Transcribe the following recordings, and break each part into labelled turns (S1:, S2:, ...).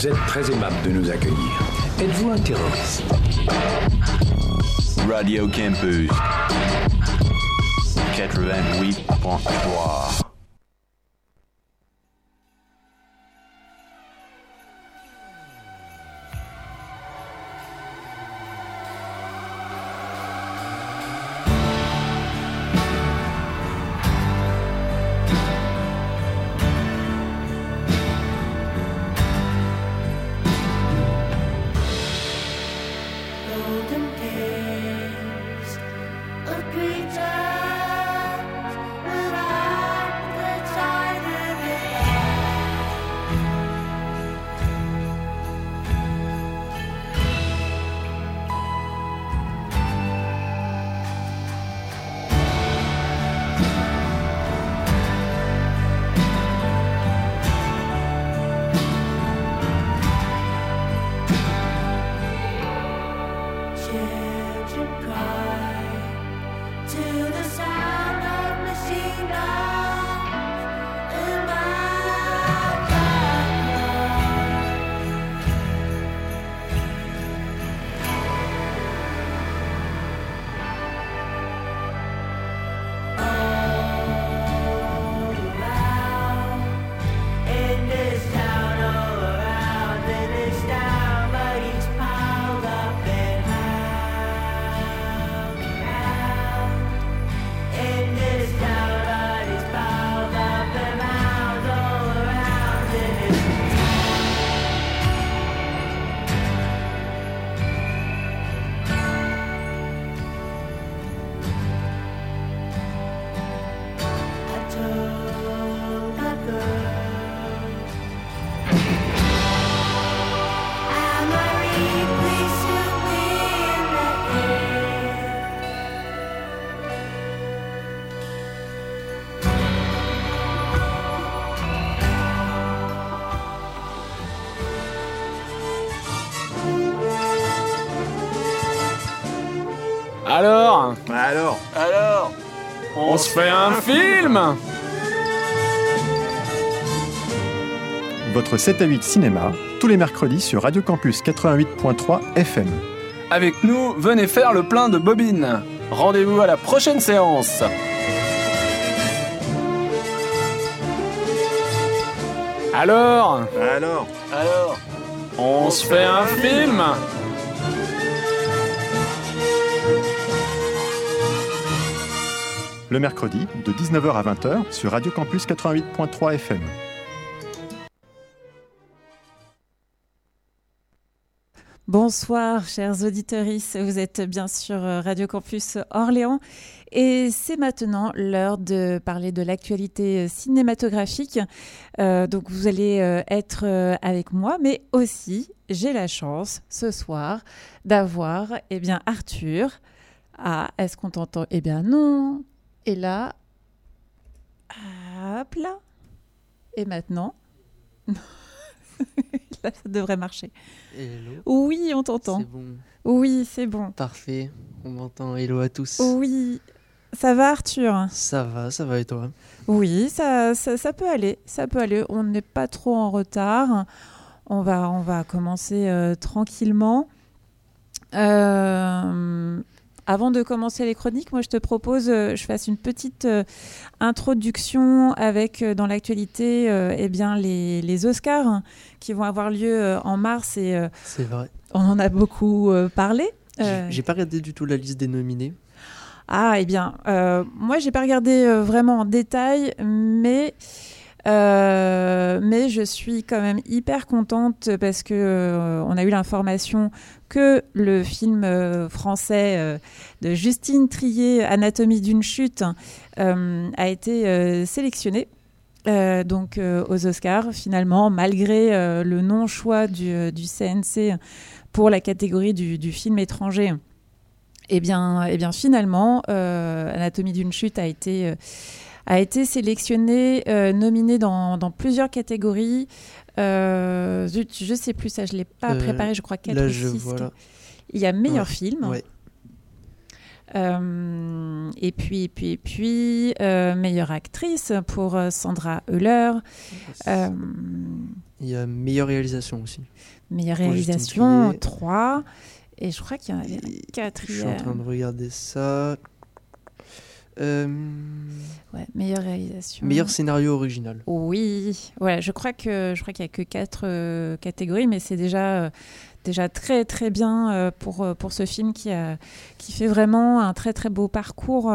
S1: Vous êtes très aimable de nous accueillir. Êtes-vous un terroriste?
S2: Radio Campus 88.3
S3: film
S4: Votre 7 à 8 cinéma, tous les mercredis sur Radio Campus 88.3 FM.
S3: Avec nous, venez faire le plein de bobines. Rendez-vous à la prochaine séance. Alors?
S5: Alors?
S3: Alors? On se fait un film?
S4: Le mercredi, de 19h à 20h sur Radio Campus 88.3 FM.
S6: Bonsoir, chers auditeurs. Vous êtes bien sur euh, Radio Campus Orléans. Et c'est maintenant l'heure de parler de l'actualité euh, cinématographique. Euh, donc, vous allez être avec moi, mais aussi, j'ai la chance ce soir d'avoir eh bien, Arthur. Ah, est-ce qu'on t'entend? Eh bien, non. Et là, hop là. Et maintenant Là, ça devrait marcher.
S7: Hello.
S6: Oui, on t'entend.
S7: C'est bon.
S6: Oui, c'est bon.
S7: Parfait. On m'entend. Hello à tous.
S6: Oui. Ça va, Arthur?
S7: Ça va, ça va et toi?
S6: Oui, ça, ça, ça peut aller. Ça peut aller. On n'est pas trop en retard. On va, on va commencer euh, tranquillement. Euh, avant de commencer les chroniques, moi je te propose, euh, je fasse une petite euh, introduction avec euh, dans l'actualité, eh bien les, les Oscars hein, qui vont avoir lieu en mars et
S7: C'est vrai.
S6: on en a beaucoup parlé.
S7: J'ai- J'ai pas regardé du tout la liste des nominés.
S6: Ah, eh bien, euh, moi, j'ai pas regardé euh, vraiment en détail, mais, euh, mais je suis quand même hyper contente parce que euh, on a eu l'information que le film euh, français de Justine Trier, Anatomie d'une chute, a été sélectionné. donc aux Oscars, finalement, malgré le non-choix du, euh, du CNC pour la catégorie du, film étranger. Eh bien, eh bien finalement, Anatomie d'une chute a été, a été sélectionné, euh, nominé dans, dans plusieurs catégories. Euh, je sais plus, ça je l'ai pas
S7: Euh,
S6: préparé, je crois 4
S7: Là,
S6: ou
S7: je
S6: 6.
S7: vois. là.
S6: Il y a meilleur
S7: Ouais.
S6: film.
S7: Ouais.
S6: Euh, et puis, et puis, et puis, euh, meilleure actrice pour Sandra Euler. Euh,
S7: Il y a meilleure réalisation aussi.
S6: Meilleure réalisation,
S7: Trier.
S6: 3. Et je crois qu'il y en avait un
S7: Et Je suis en
S6: quatrième.
S7: train de regarder ça. Euh,
S6: Ouais, meilleure réalisation.
S7: meilleur scénario original.
S6: Oui, ouais, je crois que je crois qu'il y a que quatre euh, catégories, mais c'est déjà euh, déjà très très bien euh, pour pour ce film qui a qui fait vraiment un très très beau parcours.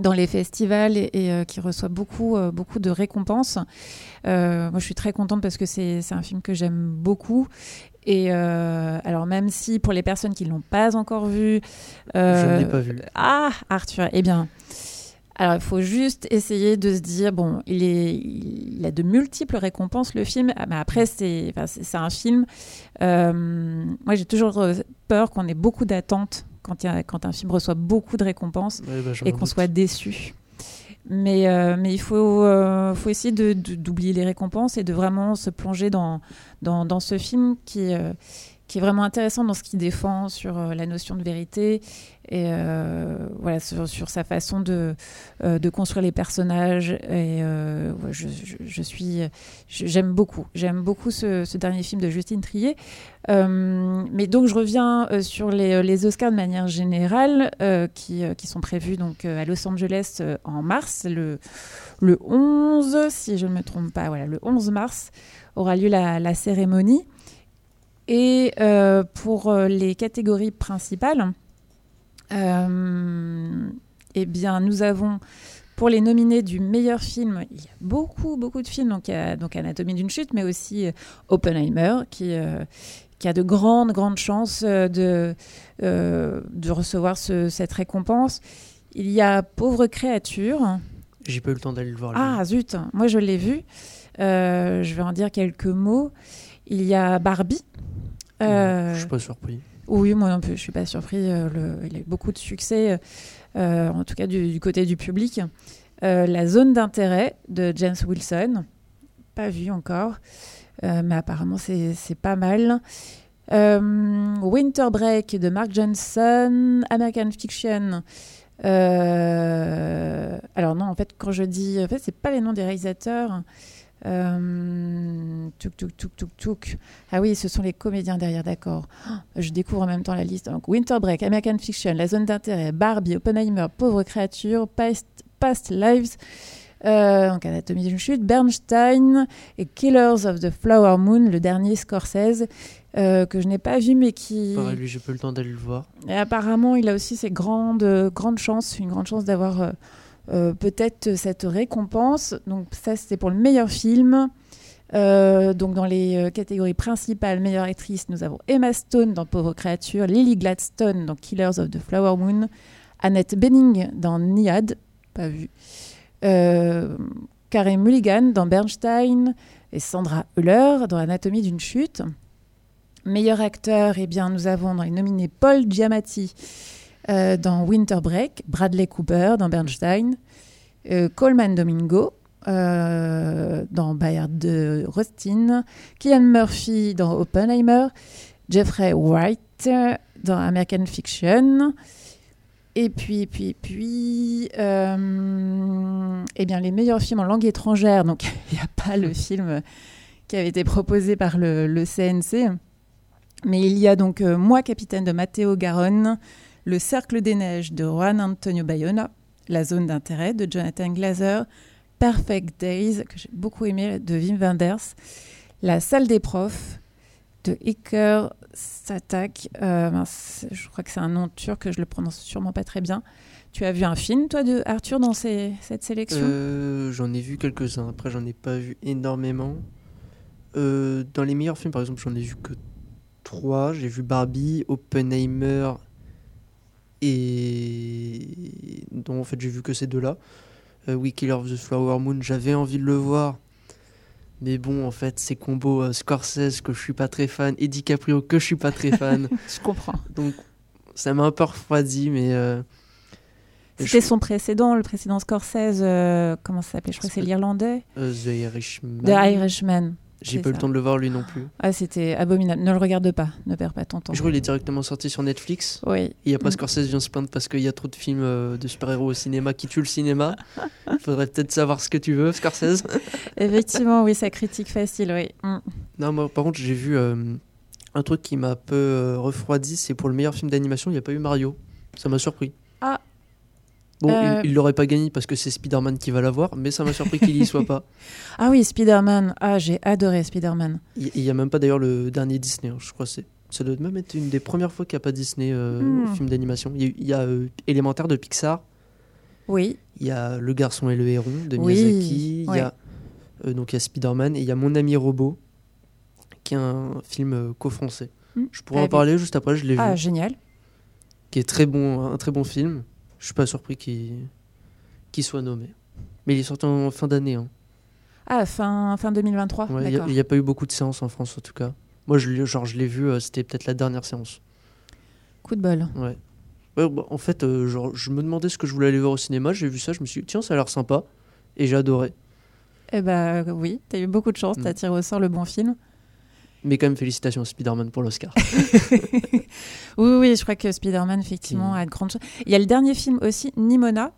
S6: dans les festivals et, et, euh, qui reçoit beaucoup, euh, beaucoup de récompenses. Euh, moi, je suis très contente parce que c'est un film que j'aime beaucoup. Et euh, alors, même si pour les personnes qui ne l'ont pas encore vu,
S7: Je
S6: euh,
S7: ne l'ai pas vu.
S6: ah, Arthur, eh bien, alors il faut juste essayer de se dire, bon, il, est, il a de multiples récompenses, le film, Ah, mais après, c'est enfin, c'est- c'est un film. euh, moi, j'ai toujours euh, peur qu'on ait beaucoup d'attentes quand, a- quand un film reçoit beaucoup de récompenses
S7: Ouais, bah,
S6: et qu'on
S7: doute.
S6: soit déçu. Mais, euh, mais il faut, euh, essayer d'oublier les récompenses et de vraiment se plonger dans, dans, dans ce film qui, euh, qui est vraiment intéressant dans ce qu'il défend sur euh, la notion de vérité et euh, voilà, sur, sa façon de, euh, de construire les personnages. Et je, suis, j'aime beaucoup, j'aime beaucoup ce, dernier film de Justine Trier. Mais donc je reviens sur les, les Oscars de manière générale qui, qui sont prévus donc à Los Angeles en mars, le, le 11, si je ne me trompe pas, voilà, le 11 mars aura lieu la cérémonie. Et euh, pour euh, les catégories principales, euh, eh bien, nous avons pour les nominés du meilleur film, il y a beaucoup, beaucoup de films. Donc, il y a donc Anatomie d'une chute, mais aussi Oppenheimer, qui, euh, qui a de grandes, grandes chances de, euh, de recevoir ce- cette récompense. Il y a Pauvre créature.
S7: J'ai pas eu le temps d'aller le voir.
S6: Ah, zut, moi je l'ai vu. Euh, je vais en dire quelques mots. Il y a Barbie. Euh,
S7: Je suis pas surpris.
S6: oui, moi non plus, je suis pas surpris. euh, le- il a eu beaucoup de succès, euh, en tout cas du, du côté du public. Euh, la zone d'intérêt de James Wilson, pas vu encore, mais apparemment c'est pas mal. Winter Break de Mark Johnson, American Fiction. alors non, en fait, quand je dis, en fait, c'est pas les noms des réalisateurs. Euh, Ah oui, ce sont les comédiens derrière, d'accord. Oh, je découvre en même temps la liste. Donc, Winter Break, American Fiction, La Zone d'intérêt, Barbie, Oppenheimer, Pauvre créature, Past, Past Lives, euh, donc Anatomie d'une chute, Bernstein et Killers of the Flower Moon, le dernier Scorsese, euh, que je n'ai pas vu mais qui...
S7: Pareil, lui, j'ai pas eu le temps d'aller le voir.
S6: Et apparemment, il a aussi ces grandes, euh, grandes chances, une grande chance d'avoir euh, peut-être cette récompense. Donc ça, c'était pour le meilleur film. Euh, donc dans les euh, catégories principales, meilleure actrice, nous avons Emma Stone dans Pauvre créature, Lily Gladstone dans Killers of the Flower Moon, Annette Bening dans Niad, pas vu, euh, Mulligan dans Bernstein et Sandra Hüller dans Anatomie d'une chute. Meilleur acteur, eh bien, nous avons dans les nominés Paul Giamatti dans Winter Break, Bradley Cooper dans Bernstein, Coleman Domingo euh, dans Bayard de Rustin, Killian Murphy dans Oppenheimer, Jeffrey Wright dans American Fiction. Et puis, puis, puis, euh, eh bien, les meilleurs films en langue étrangère. Donc, il n'y a pas le film qui avait été proposé par le, le CNC. Mais il y a donc euh, Moi, capitaine de Matteo Garonne, Le Cercle des Neiges de Juan Antonio Bayona, La Zone d'intérêt de Jonathan Glazer, Perfect Days, que j'ai beaucoup aimé, de Wim Wenders, La Salle des Profs de Iker Satak. Euh, je crois que c'est un nom turc, je le prononce sûrement pas très bien. Tu as vu un film, toi, de Arthur, dans cette sélection?
S7: Euh, j'en ai vu quelques-uns. Après, j'en ai pas vu énormément. Euh, dans les meilleurs films, par exemple, j'en ai vu que trois. J'ai vu Barbie, Oppenheimer et dont en fait j'ai vu que ces deux-là. Euh, oui, Killer of the Flower Moon, j'avais envie de le voir. Mais bon, en fait, ces combos euh, Scorsese que je suis pas très fan et DiCaprio que je suis pas très fan.
S6: Je comprends.
S7: donc ça m'a un peu refroidi, mais euh,
S6: C'était
S7: je-
S6: son précédent, le précédent Scorsese, euh, comment ça s'appelait Je crois que c'est l'Irlandais.
S7: The Irishman.
S6: The Irishman.
S7: J'ai pas eu le temps de le voir lui non plus.
S6: Ah, c'était abominable. Ne le regarde pas. Ne perds pas ton temps.
S7: Je crois qu'il est directement sorti sur Netflix.
S6: Oui.
S7: Et après,
S6: Mm.
S7: Scorsese vient se plaindre parce qu'il y a trop de films euh, de super-héros au cinéma qui tuent le cinéma. Faudrait peut-être savoir ce que tu veux, Scorsese.
S6: Effectivement, oui, ça critique facile, oui. Mm.
S7: Non, moi, par contre, j'ai vu euh, un truc qui m'a un peu euh, refroidi. C'est pour le meilleur film d'animation, il n'y a pas eu Mario. Ça m'a surpris.
S6: Ah.
S7: Bon,
S6: Euh.
S7: il- l'aurait pas gagné parce que c'est Spider-Man qui va l'avoir, mais ça m'a surpris qu'il y soit pas.
S6: Ah oui, Spider-Man. Ah, j'ai adoré Spider-Man.
S7: Il il y a même pas d'ailleurs le dernier Disney, hein, je crois. que c'est Ça doit même être une des premières fois qu'il n'y a pas Disney euh,
S6: Hmm.
S7: au film d'animation. Il y a, eu- il y a, euh, Élémentaire de Pixar,
S6: Oui.
S7: il y a Le garçon et le héron de
S6: Oui,
S7: Miyazaki, il
S6: ouais.
S7: y a, euh, donc il y a Spider-Man et il y a Mon ami robot, qui est un film co-français.
S6: Hmm.
S7: Je pourrais
S6: Ah,
S7: en parler juste après, je l'ai
S6: Ah,
S7: vu,
S6: génial.
S7: qui est très bon, un très bon film. Je suis pas surpris qu'il qu'il soit nommé. Mais il est sorti en fin d'année. hein.
S6: Ah, fin, fin 2023.
S7: Ouais, Il n'y a, a pas eu beaucoup de séances en France en tout cas. Moi, je l'ai genre, je l'ai vu, euh, c'était peut-être la dernière séance.
S6: Coup de bol.
S7: Ouais. Ouais, bah, en fait, euh, genre, je me demandais ce que je voulais aller voir au cinéma. J'ai vu ça, je me suis dit, tiens, ça a l'air sympa. Et j'ai adoré.
S6: Eh ben oui, t'as eu beaucoup de chance, t'as
S7: Mm.
S6: tiré au sort le bon film.
S7: Mais quand même, félicitations à Spider-Man pour l'Oscar.
S6: Oui, oui, je crois que Spider-Man, effectivement, a de grandes chances. Il y a le dernier film aussi, Nimona.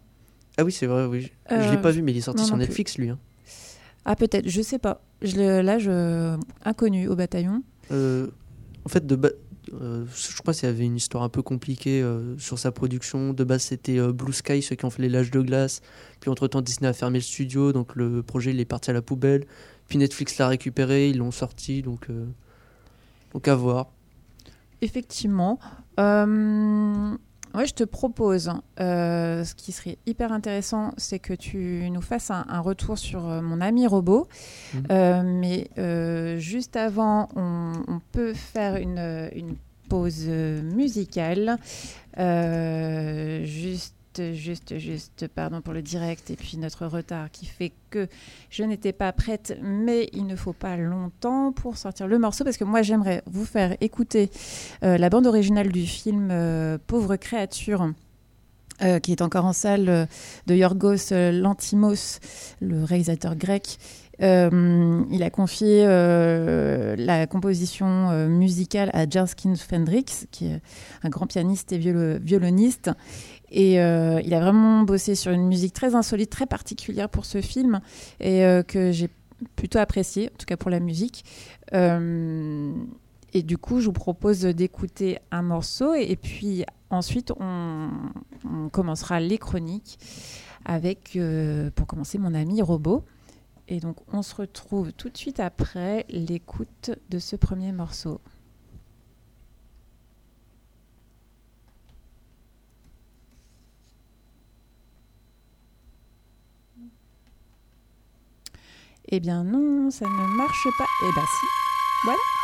S7: ah oui, c'est vrai, oui. Je
S6: Euh,
S7: l'ai pas vu, mais il est sorti
S6: non,
S7: sur
S6: non plus.
S7: Netflix, lui. hein.
S6: Ah, peut-être, je sais pas. Je là, je... inconnu au bataillon.
S7: Euh, en fait, de ba- euh, je crois qu'il y avait une histoire un peu compliquée euh, sur sa production. De base, c'était euh, Blue Sky, ceux qui ont fait les L'âge de glace. Puis, entre-temps, Disney a fermé le studio, donc le projet il est parti à la poubelle. Puis Netflix l'a récupéré, ils l'ont sorti, donc, euh, donc à voir.
S6: Effectivement. Euh, ouais, je te propose, euh, ce qui serait hyper intéressant, c'est que tu nous fasses un, un retour sur euh, mon ami robot.
S7: Mhm.
S6: Mais juste avant, on, on peut faire une, une pause musicale. Juste. Juste, pardon pour le direct et puis notre retard qui fait que je n'étais pas prête, mais il ne faut pas longtemps pour sortir le morceau parce que moi j'aimerais vous faire écouter euh, la bande originale du film euh, Pauvre créature. euh, qui est encore en salle de Yorgos Lantimos, le réalisateur grec. Il a confié la composition musicale à Jarskin Fendrix, qui est un grand pianiste et violo- violoniste. Et euh, il a vraiment bossé sur une musique très insolite, très particulière pour ce film, et euh, que j'ai plutôt apprécié, en tout cas pour la musique. Euh, et du coup, je vous propose d'écouter un morceau, et, puis ensuite, on, commencera les chroniques avec, pour commencer, mon ami Robot. Et donc, on se retrouve tout de suite après l'écoute de ce premier morceau. Eh bien non, ça ne marche pas. Eh bien si. Voilà.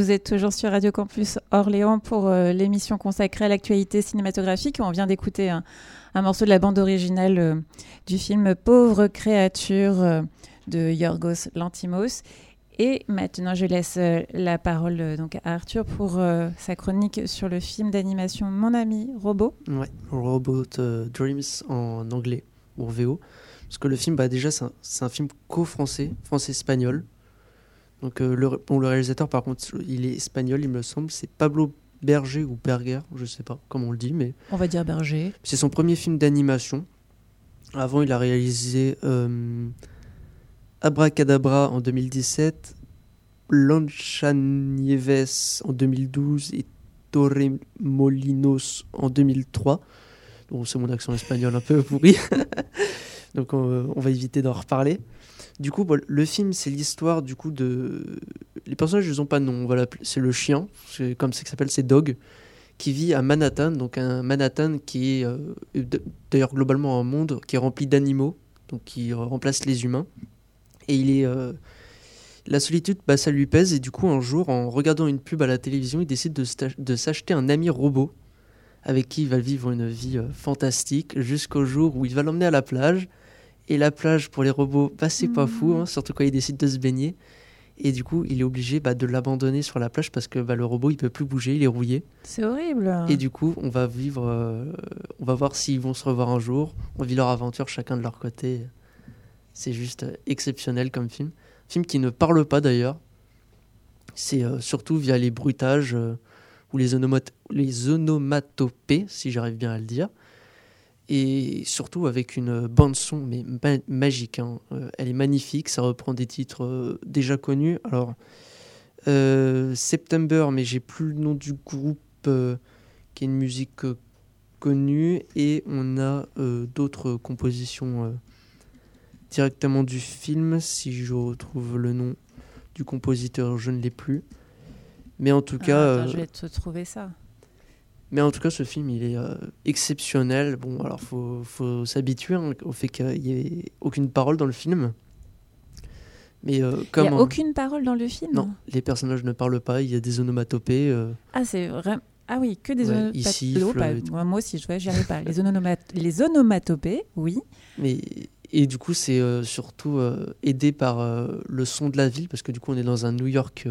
S6: Vous êtes toujours sur Radio Campus Orléans pour euh, l'émission consacrée à l'actualité cinématographique. On vient d'écouter un, morceau de la bande originale euh, du film Pauvre créature euh, de Yorgos Lantimos. Et maintenant, je laisse la parole donc, à Arthur pour sa chronique sur le film d'animation Mon ami robot.
S7: Ouais, Robot Dreams en anglais ou VO. Parce que le film, bah, déjà, c'est un, film co-français, français-espagnol. Donc, euh, le, bon, le réalisateur, par contre, il est espagnol, il me semble. C'est Pablo Berger ou Berger, je sais pas comment on le dit, mais
S6: On va dire Berger.
S7: c'est son premier film d'animation. Avant, il a réalisé euh, Abracadabra en 2017, Lanchanieves en 2012 et Torremolinos en 2003. Bon, c'est mon accent espagnol un peu pourri. Donc on, on va éviter d'en reparler. Du coup, le film, c'est l'histoire du coup de... Les personnages, ils n'ont pas de nom. C'est le chien, c'est comme ça qu'il s'appelle, c'est Dog, qui vit à Manhattan. Donc un Manhattan qui est euh, d'ailleurs globalement un monde qui est rempli d'animaux, donc qui remplace les humains. Et il est... euh, La solitude, bah, ça lui pèse. Et du coup, un jour, en regardant une pub à la télévision, il décide de s'acheter un ami robot avec qui il va vivre une vie euh, fantastique jusqu'au jour où il va l'emmener à la plage. Et la plage pour les robots, bah, c'est pas fou, hein, surtout quand il décide de se baigner. Et du coup, il est obligé bah, de l'abandonner sur la plage parce que bah, le robot, il peut plus bouger, il est rouillé.
S6: C'est horrible.
S7: Et du coup, on va vivre, euh, on va voir s'ils vont se revoir un jour. On vit leur aventure chacun de leur côté. C'est juste euh, exceptionnel comme film. Film qui ne parle pas d'ailleurs. C'est euh, surtout via les bruitages euh, ou les, onomat- les onomatopées, si j'arrive bien à le dire. Et surtout avec une bande son mais ma- magique. hein. Euh, elle est magnifique, ça reprend des titres euh, déjà connus. Alors, euh, September, mais j'ai plus le nom du groupe euh, qui est une musique euh, connue. Et on a d'autres compositions directement du film. Si je retrouve le nom du compositeur, je ne l'ai plus. Mais en tout
S6: Ah,
S7: cas,
S6: attends, je vais te trouver ça.
S7: Mais en tout cas, ce film, il est euh, exceptionnel. Bon, alors, faut, faut s'habituer hein, au fait qu'il n'y ait aucune parole dans le film. Mais euh,
S6: Il n'y
S7: comme
S6: a aucune parole dans le film
S7: non, les personnages ne parlent pas. Il y a des onomatopées. euh,
S6: Ah, c'est vraiment. Ah oui, que des
S7: Ouais,
S6: onomatopées. moi, moi aussi, je j'y arrive pas. Les, onomat- les onomatopées, oui.
S7: mais et du coup, c'est surtout aidé par le son de la ville parce que du coup, on est dans un New York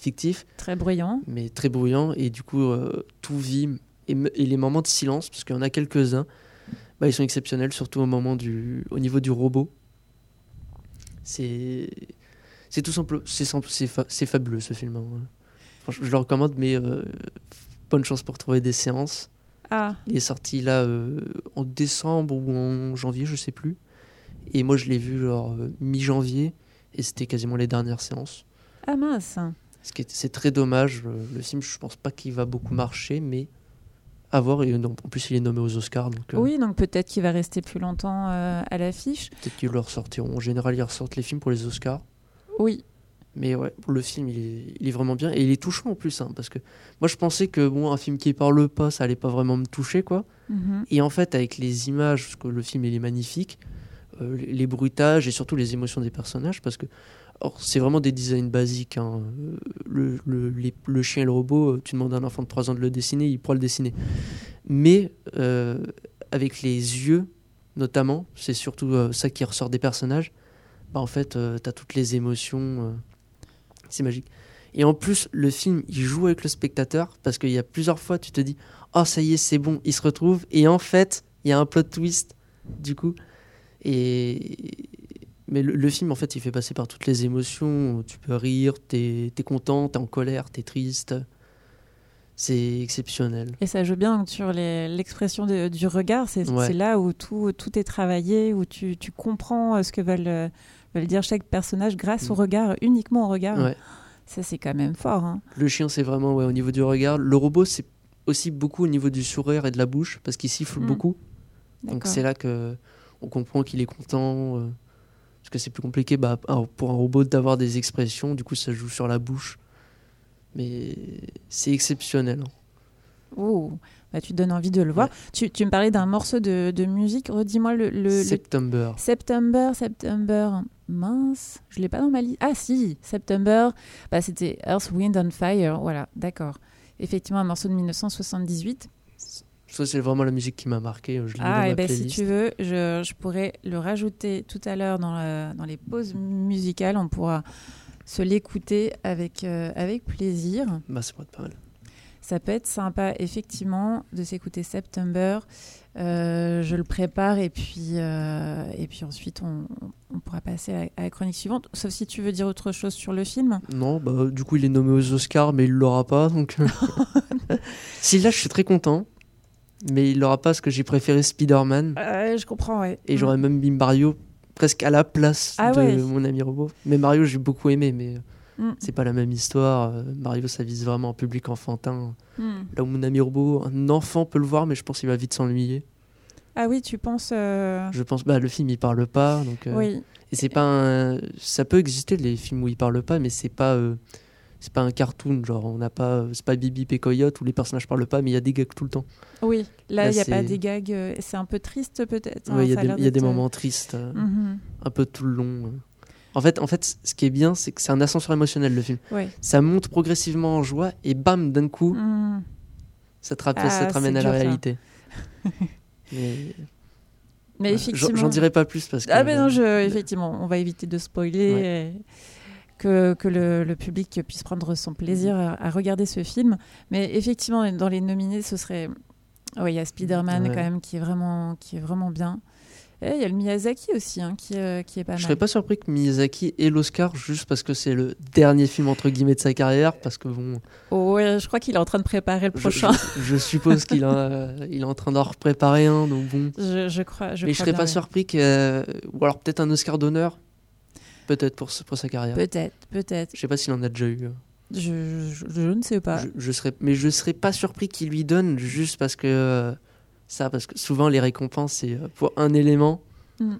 S7: fictif,
S6: Très bruyant.
S7: mais très bruyant et du coup, euh, tout vit et, les moments de silence parce qu'il y en a quelques-uns. Bah, ils sont exceptionnels, surtout au moment du, au niveau du robot. C'est, c'est tout simple, c'est c'est, fa- c'est fabuleux ce film. hein. Franchement, je le recommande, mais euh, bonne chance pour trouver des séances.
S6: Ah,
S7: Il est sorti là euh, en décembre ou en janvier, je sais plus. Et moi, je l'ai vu genre euh, mi-janvier et c'était quasiment les dernières séances.
S6: ah mince.
S7: Ce qui est, c'est très dommage. euh, Le film, je pense pas qu'il va beaucoup marcher, mais à voir. Et non, en plus, il est nommé aux Oscars, donc euh,
S6: Oui, donc peut-être qu'il va rester plus longtemps euh, à l'affiche.
S7: peut-être qu'ils le ressortiront. En général, ils ressortent les films pour les Oscars.
S6: Oui.
S7: Mais ouais, le film, il est, il est vraiment bien. Et il est touchant en plus, hein, parce que moi, je pensais que bon, un film qui parle pas, ça allait pas vraiment me toucher, quoi.
S6: Mhm.
S7: Et en fait, avec les images, parce que le film il est magnifique, euh, les- les bruitages et surtout les émotions des personnages, parce que c'est vraiment des designs basiques. hein. Euh, Le, chien et le robot, euh, tu demandes à un enfant de 3 ans de le dessiner, il pourra le dessiner. Mais euh, avec les yeux, notamment, c'est surtout euh, ça qui ressort des personnages, bah, en fait, tu as toutes les émotions. euh, c'est magique. Et en plus, le film, il joue avec le spectateur, parce qu'il y a plusieurs fois, tu te dis oh ça y est c'est bon ils se retrouvent et en fait il y a un plot twist du coup et mais le, le film en fait il fait passer par toutes les émotions tu peux rire t'es es content t'es en colère t'es triste c'est exceptionnel
S6: Et ça joue bien sur l'expression du regard. C'est
S7: Ouais.
S6: là où tout, tout est travaillé, où tu, tu comprends euh, ce que veulent, euh, veulent dire chaque personnage grâce au
S7: Mm.
S6: regard, uniquement au regard.
S7: ouais.
S6: Ça, c'est quand même fort. hein.
S7: le chien c'est vraiment ouais, au niveau du regard le robot c'est aussi beaucoup au niveau du sourire et de la bouche parce qu'il siffle
S6: Mm.
S7: beaucoup donc c'est là que on comprend qu'il est content euh, parce que c'est plus compliqué bah, pour un robot d'avoir des expressions du coup ça joue sur la bouche mais c'est exceptionnel hein.
S6: Oh. bah, tu te donnes envie de le voir. Tu, tu me parlais d'un morceau de, de musique. Redis-moi le, le- le-
S7: September.
S6: September, September. Mince, je l'ai pas dans ma liste. Ah si, September. Bah, c'était Earth, Wind and Fire. Voilà, d'accord. Effectivement, un morceau de 1978.
S7: Ça, c'est vraiment la musique qui m'a marqué. Je
S6: Ah, et ben si tu veux, je, je pourrais le rajouter tout à l'heure dans, la- dans les pauses musicales. On pourra se l'écouter avec, euh, avec plaisir.
S7: Bah, c'est pas pas mal.
S6: Ça peut être sympa, effectivement, de s'écouter September. Euh, je le prépare et puis, euh, et puis ensuite, on, on pourra passer à la, à la chronique suivante. Sauf si tu veux dire autre chose sur le film.
S7: Non, bah, du coup, il est nommé aux Oscars, mais il l'aura pas. Donc... si là, je suis très content. Mais il l'aura pas parce que j'ai préféré Spider-Man.
S6: Euh, je comprends, ouais.
S7: Et j'aurais même mis Mario presque à la place
S6: Ah
S7: de
S6: ouais.
S7: mon ami robot. Mais Mario, j'ai beaucoup aimé, mais
S6: Mm.
S7: c'est pas la même histoire. Euh, Mario, ça vise vraiment un public enfantin.
S6: Hmm.
S7: Là où mon ami robot, un enfant peut le voir, mais je pense qu'il va vite s'ennuyer.
S6: Ah oui, tu penses. euh,
S7: Je pense, bah, le film, il parle pas. Donc, euh,
S6: Oui.
S7: Et c'est pas un... Ça peut exister, les films où il parle pas, mais c'est pas. C'est pas un cartoon, genre on n'a pas, c'est pas Bibi et Coyote où les personnages parlent pas, mais il y a des gags tout le temps.
S6: Oui, là, il n'y a pas des gags. euh, C'est un peu triste, peut-être. hein,
S7: Ouais, Il y a des, y a
S6: euh,
S7: moments tristes, euh,
S6: mhm.
S7: un peu tout le long. euh. En fait, en fait, ce qui est bien, c'est que c'est un ascenseur émotionnel le film.
S6: Ouais.
S7: Ça monte progressivement en joie et bam, d'un coup,
S6: Mhm.
S7: ça te,
S6: Ah,
S7: ça te ramène à la
S6: dur,
S7: réalité. Mais
S6: Mais
S7: ouais,
S6: effectivement.
S7: j'en dirai pas plus parce que.
S6: Ah, mais non, je, effectivement, on va éviter de spoiler.
S7: Ouais.
S6: et Que, que le, le public puisse prendre son plaisir à, à regarder ce film. Mais effectivement, dans les nominés, ce serait. Oui, il y a Spider-Man
S7: Ouais.
S6: quand même qui est vraiment, qui est vraiment bien. Et il y a le Miyazaki aussi hein, qui, euh, qui est pas
S7: Je
S6: mal.
S7: serais pas surpris que Miyazaki ait l'Oscar juste parce que c'est le dernier film entre guillemets de sa carrière, parce que bon,
S6: Oh, ouais, je crois qu'il est en train de préparer le
S7: je,
S6: prochain.
S7: je- je suppose qu'il il est en train d'en repréparer un, donc bon.
S6: Je, je crois. Je
S7: Mais je
S6: crois
S7: serais
S6: bien,
S7: pas surpris que, ou alors peut-être un Oscar d'honneur, peut-être pour, sa carrière.
S6: Peut-être, peut-être.
S7: Je sais pas s'il en a déjà eu.
S6: Je, je, je ne sais pas.
S7: Je, je serais, mais je serais pas surpris qu'il lui donne juste parce que euh, ça, parce que souvent les récompenses c'est euh, pour un élément
S6: Mm.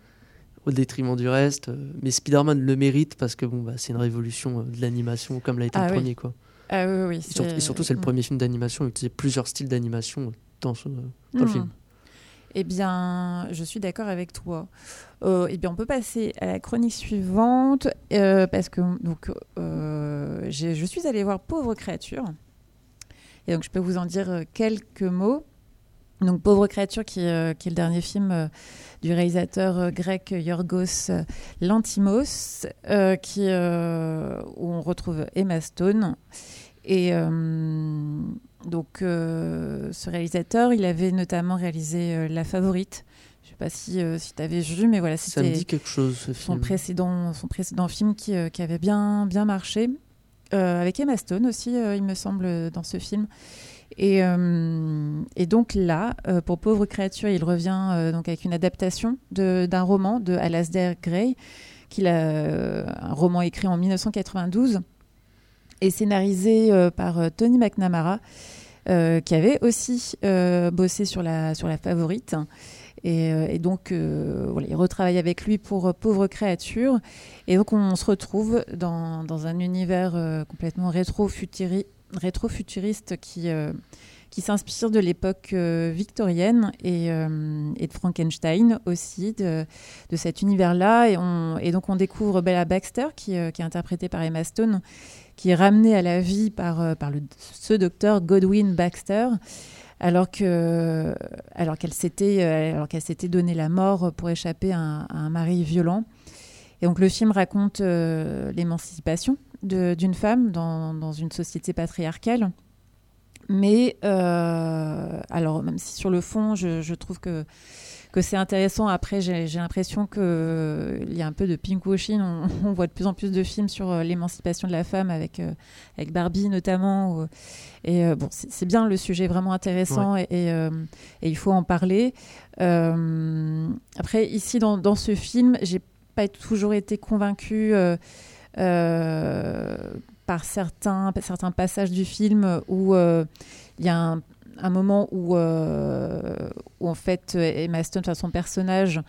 S7: au détriment du reste. euh, Mais Spider-Man le mérite parce que bon, bah, c'est une révolution de l'animation comme l'a été
S6: Ah
S7: le
S6: oui.
S7: premier quoi.
S6: Ah oui, oui.
S7: Et surtout, et surtout, c'est le
S6: Mm.
S7: premier film d'animation à utiliser plusieurs styles d'animation dans, ce- dans le
S6: Hmm.
S7: film.
S6: Eh bien, je suis d'accord avec toi. Euh, eh bien, on peut passer à la chronique suivante euh, parce que euh, je suis allée voir Pauvre créature et donc je peux vous en dire quelques mots. Donc Pauvre créature qui, est le dernier film du réalisateur grec Yorgos Lantimos qui où on retrouve Emma Stone et donc, euh, ce réalisateur, il avait notamment réalisé euh, La Favorite. Je ne sais pas si, euh, si tu avais vu, mais voilà,
S7: Ça me
S6: c'était
S7: dit quelque chose ce
S6: son
S7: film.
S6: précédent, son précédent film qui, qui avait bien, bien marché. Avec Emma Stone aussi, il me semble, dans ce film. Et, et donc là, pour Pauvre créature, il revient donc avec une adaptation d'un roman de Alasdair Gray, qu'il a, un roman écrit en 1992 et scénarisé euh, par euh, Tony McNamara, euh, qui avait aussi bossé sur la, sur la favorite. Et, donc, voilà, il retravaille avec lui pour Pauvre créature. Et donc, on se retrouve dans, dans un univers complètement rétro-futuri- rétro-futuriste qui, euh, qui s'inspire de l'époque euh, victorienne et, euh, et de Frankenstein aussi, de, cet univers-là. Et, on- et donc, on découvre Bella Baxter, qui, euh, qui est interprétée par Emma Stone, qui est ramenée à la vie par, par le, ce docteur Godwin Baxter alors que alors qu'elle s'était alors qu'elle s'était donné la mort pour échapper à un, mari violent. Et donc le film raconte l'émancipation d'une femme dans, dans une société patriarcale. Mais euh, alors même si sur le fond je, je trouve que que c'est intéressant. Après, j'ai l'impression qu'il y a un peu de pinkwashing. On, on voit de plus en plus de films sur euh, l'émancipation de la femme, avec, euh, avec Barbie notamment. où- et bon, c'est bien, le sujet est vraiment intéressant et, et, et il faut en parler. Après, ici, dans, dans ce film, j'ai pas toujours été convaincue euh, par certains, certains passages du film où euh, il y a un, un moment où, euh, où en fait Emma Stone, enfin, son personnage,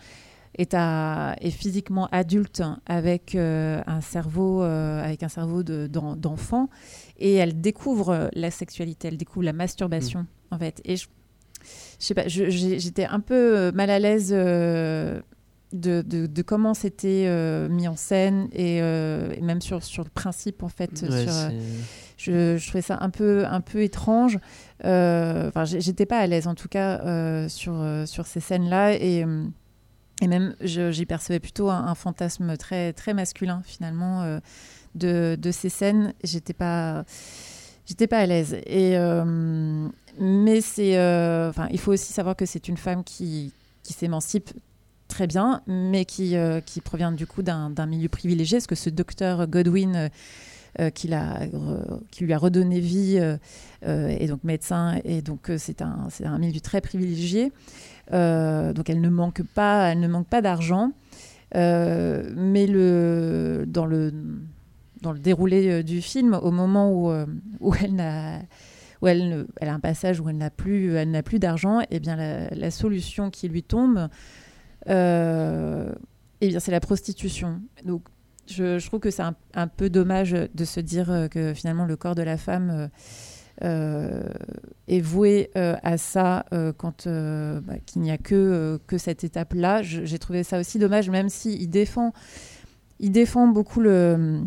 S6: est, à, est physiquement adulte avec euh, un cerveau euh, avec un cerveau de- d'en- d'enfant et elle découvre la sexualité, elle découvre la masturbation en fait. Et je, je sais pas, j'étais un peu mal à l'aise euh, de, de- de comment c'était euh, mis en scène et, euh, et même sur, sur le principe en fait.
S7: Ouais,
S6: sur, euh, je, je trouvais ça un peu, un peu étrange. Enfin, j'étais pas à l'aise en tout cas sur, sur ces scènes-là et, et même j'y percevais plutôt un, un fantasme très, très masculin finalement de, de ces scènes. J'étais pas, j'étais pas à l'aise. Et euh, mais c'est, euh, enfin, il faut aussi savoir que c'est une femme qui, qui s'émancipe très bien, mais qui, euh, qui provient du coup d'un milieu privilégié, parce que ce docteur Godwin euh, euh, qui, qui lui a redonné vie est donc médecin, et donc c'est un, un milieu très privilégié. Donc elle ne manque pas, elle ne manque pas d'argent, mais le, dans le dans le déroulé du film, au moment où, où elle n'a où elle, elle a un passage où elle n'a plus, elle n'a plus d'argent, et bien la, solution qui lui tombe, eh bien c'est la prostitution. Donc je, trouve que c'est un, peu dommage de se dire euh, que finalement le corps de la femme euh, euh, est voué euh, à ça euh, quand euh, bah, qu'il n'y a que, euh, que cette étape-là. J'ai trouvé ça aussi dommage, même si il défend, il défend beaucoup le,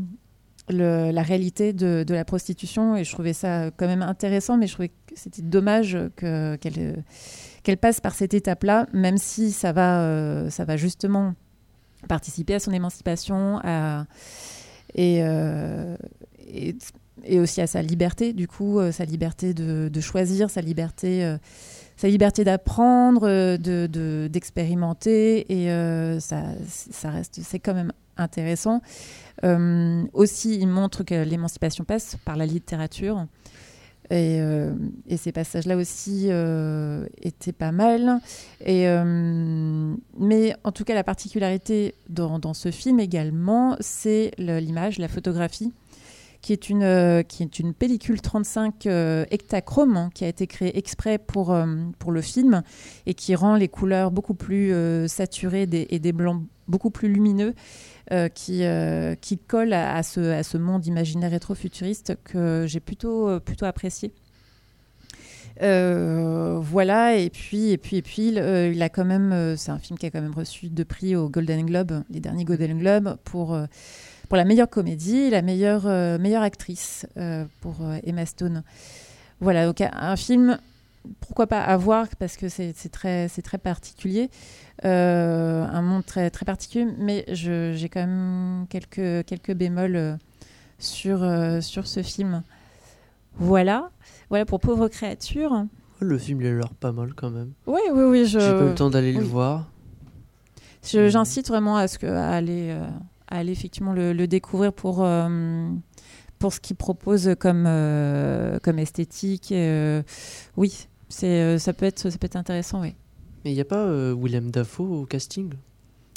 S6: la réalité de, de la prostitution et je trouvais ça quand même intéressant, mais je trouvais que c'était dommage que, qu'elle, euh, qu'elle passe par cette étape-là, même si ça va, euh, ça va justement participer à son émancipation euh, et, aussi à sa liberté, du coup, euh, sa liberté de, choisir, sa liberté, d'apprendre, de, de- d'expérimenter, et ça, reste, c'est quand même intéressant. Aussi, il montre que l'émancipation passe par la littérature. Et, euh, et ces passages-là aussi euh, étaient pas mal. Euh, mais en tout cas, la particularité dans, ce film également, c'est l'image, la photographie, qui est une, pellicule 35 euh, hectachrome hein, qui a été créée exprès pour, le film et qui rend les couleurs beaucoup plus saturées et des blancs beaucoup plus lumineux. Euh, qui, euh, qui colle à, ce, à ce monde imaginaire rétro-futuriste que j'ai plutôt, euh, plutôt apprécié. Voilà, et puis, et puis, et puis, il a quand même, c'est un film qui a quand même reçu deux prix au Golden Globe, les derniers Golden Globe, pour, pour la meilleure comédie la meilleure, meilleure actrice pour Emma Stone. Voilà, donc un film, pourquoi pas à voir, parce que c'est très, très particulier, un très, très particulier, mais j'ai quand même quelques, quelques bémols euh, sur, euh, sur ce film. Voilà, voilà pour Pauvre créature.
S7: Le film, il a l'air pas mal quand même.
S6: Oui, oui, oui. Je,
S7: J'ai pas eu le temps d'aller le voir.
S6: J'incite vraiment à, ce que, à, aller, euh, à aller effectivement le, le découvrir pour, euh, pour ce qu'il propose comme, euh, comme esthétique. oui, c'est, ça, peut être, ça peut être intéressant, oui.
S7: Mais il n'y a pas Willem Dafoe au casting?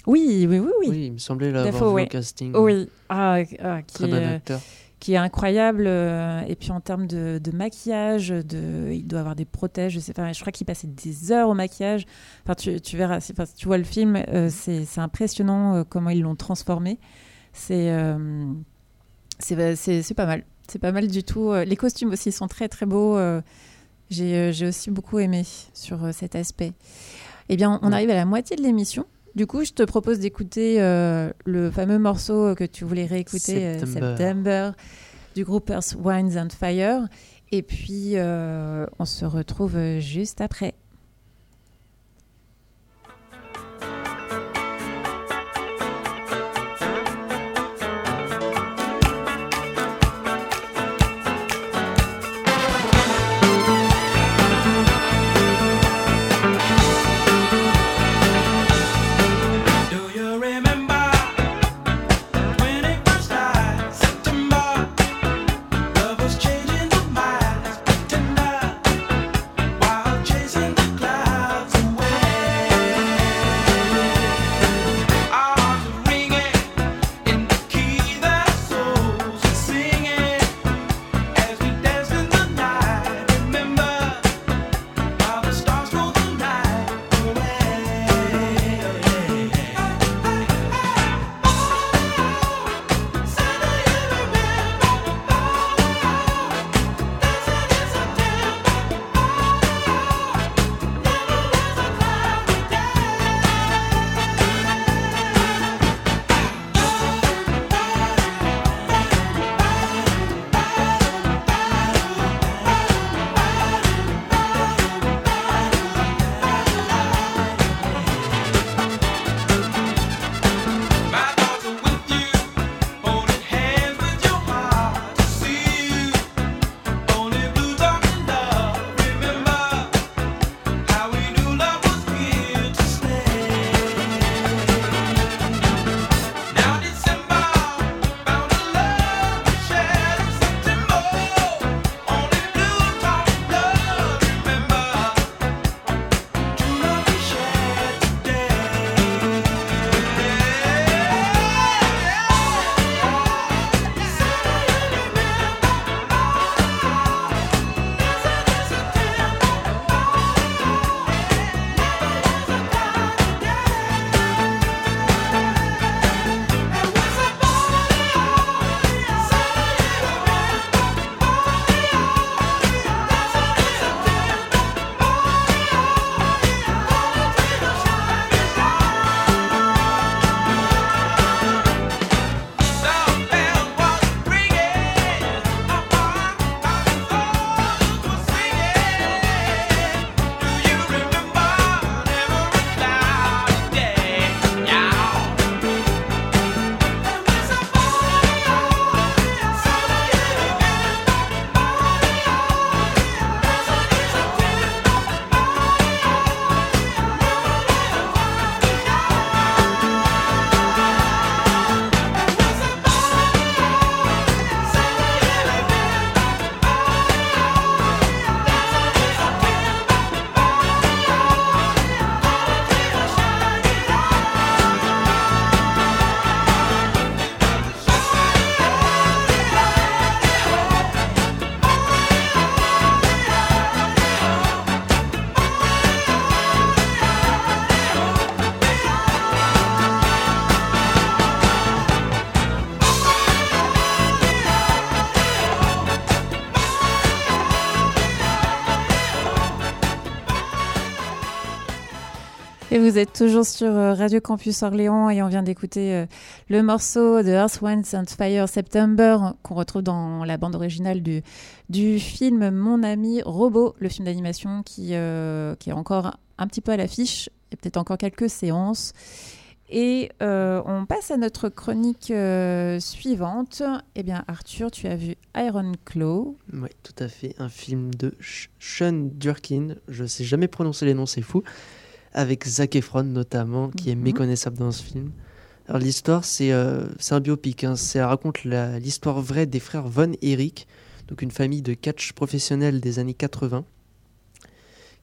S6: Oui, oui, oui, oui.
S7: il me semblait l'avoir
S6: ouais.
S7: au casting.
S6: Oui, ah, ah, qui,
S7: Très bon
S6: est, euh,
S7: acteur.
S6: qui est incroyable. euh, et puis en termes de, de maquillage, de, il doit avoir des protèges. Je, sais, pas, je crois qu'il passait des heures au maquillage. Enfin, tu, tu verras, si, enfin, si tu vois le film, euh, c'est c'est impressionnant euh, comment ils l'ont transformé. C'est euh, c'est pas mal. C'est pas mal du tout. Euh, Les costumes aussi sont très très beaux. euh, J'ai euh, aussi beaucoup aimé sur euh, cet aspect. Eh bien, on
S7: Ouais.
S6: arrive à la moitié de l'émission. Du coup, je te propose d'écouter euh, le fameux morceau que tu voulais réécouter, euh,
S7: September.
S6: September, du groupe Earth, Wines and Fire. Et puis, euh, on se retrouve juste après. Vous êtes toujours sur euh, Radio Campus Orléans et on vient d'écouter euh, le morceau de Earth, Wind and Fire September qu'on retrouve dans la bande originale du, film Mon ami robot, le film d'animation qui, euh, est encore un petit peu à l'affiche. Il y a peut-être encore quelques séances. Et on passe à notre chronique suivante. Eh bien, Arthur, tu as vu Iron Claw.
S7: Oui, tout à fait. Un film de Sean Durkin. Je sais jamais prononcer les noms, c'est fou. Avec Zac Efron notamment, qui est
S6: Mhm.
S7: méconnaissable dans ce film. Alors l'histoire, c'est euh, un biopic. Hein. Ça raconte l'histoire vraie des frères Von Erich, donc une famille de catch professionnels des années 80,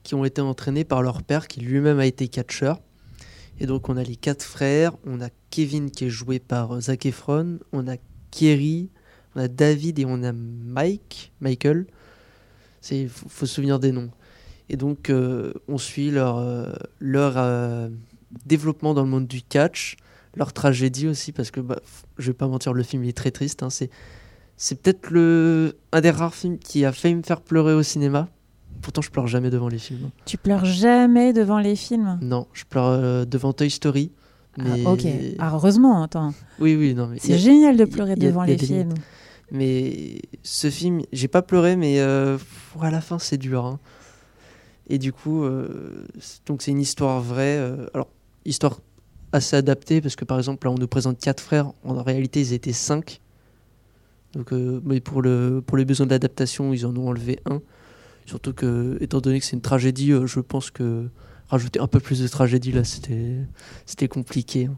S7: qui ont été entraînés par leur père, qui lui-même a été catcheur. Et donc on a les quatre frères. On a Kevin qui est joué par euh, Zac Efron. On a Kerry, on a David et on a Mike, Michael. Faut, faut se souvenir des noms. Et donc euh, on suit leur euh, leur euh, développement dans le monde du catch, leur tragédie aussi parce que bah, je vais pas mentir, le film il est très triste. hein. c'est c'est peut-être le un des rares films qui a failli me faire pleurer au cinéma. Pourtant je pleure jamais devant les films.
S6: Tu pleures jamais devant les films?
S7: Non, je pleure euh, devant Toy Story. Mais...
S6: Ah, ok. Ah, heureusement, attends.
S7: Oui oui non
S6: C'est génial de pleurer
S7: y
S6: devant
S7: il y a
S6: les films.
S7: Mais ce film, j'ai pas pleuré, mais euh, à la fin, c'est dur. hein. Et du coup, euh, donc c'est une histoire vraie. euh, alors, histoire assez adaptée, parce que par exemple, là, on nous présente quatre frères. En réalité, ils étaient cinq. Donc, euh, mais pour, le, pour les besoins d'adaptation, ils en ont enlevé un. Surtout que, étant donné que c'est une tragédie, je pense que rajouter un peu plus de tragédie, là, c'était c'était compliqué. hein.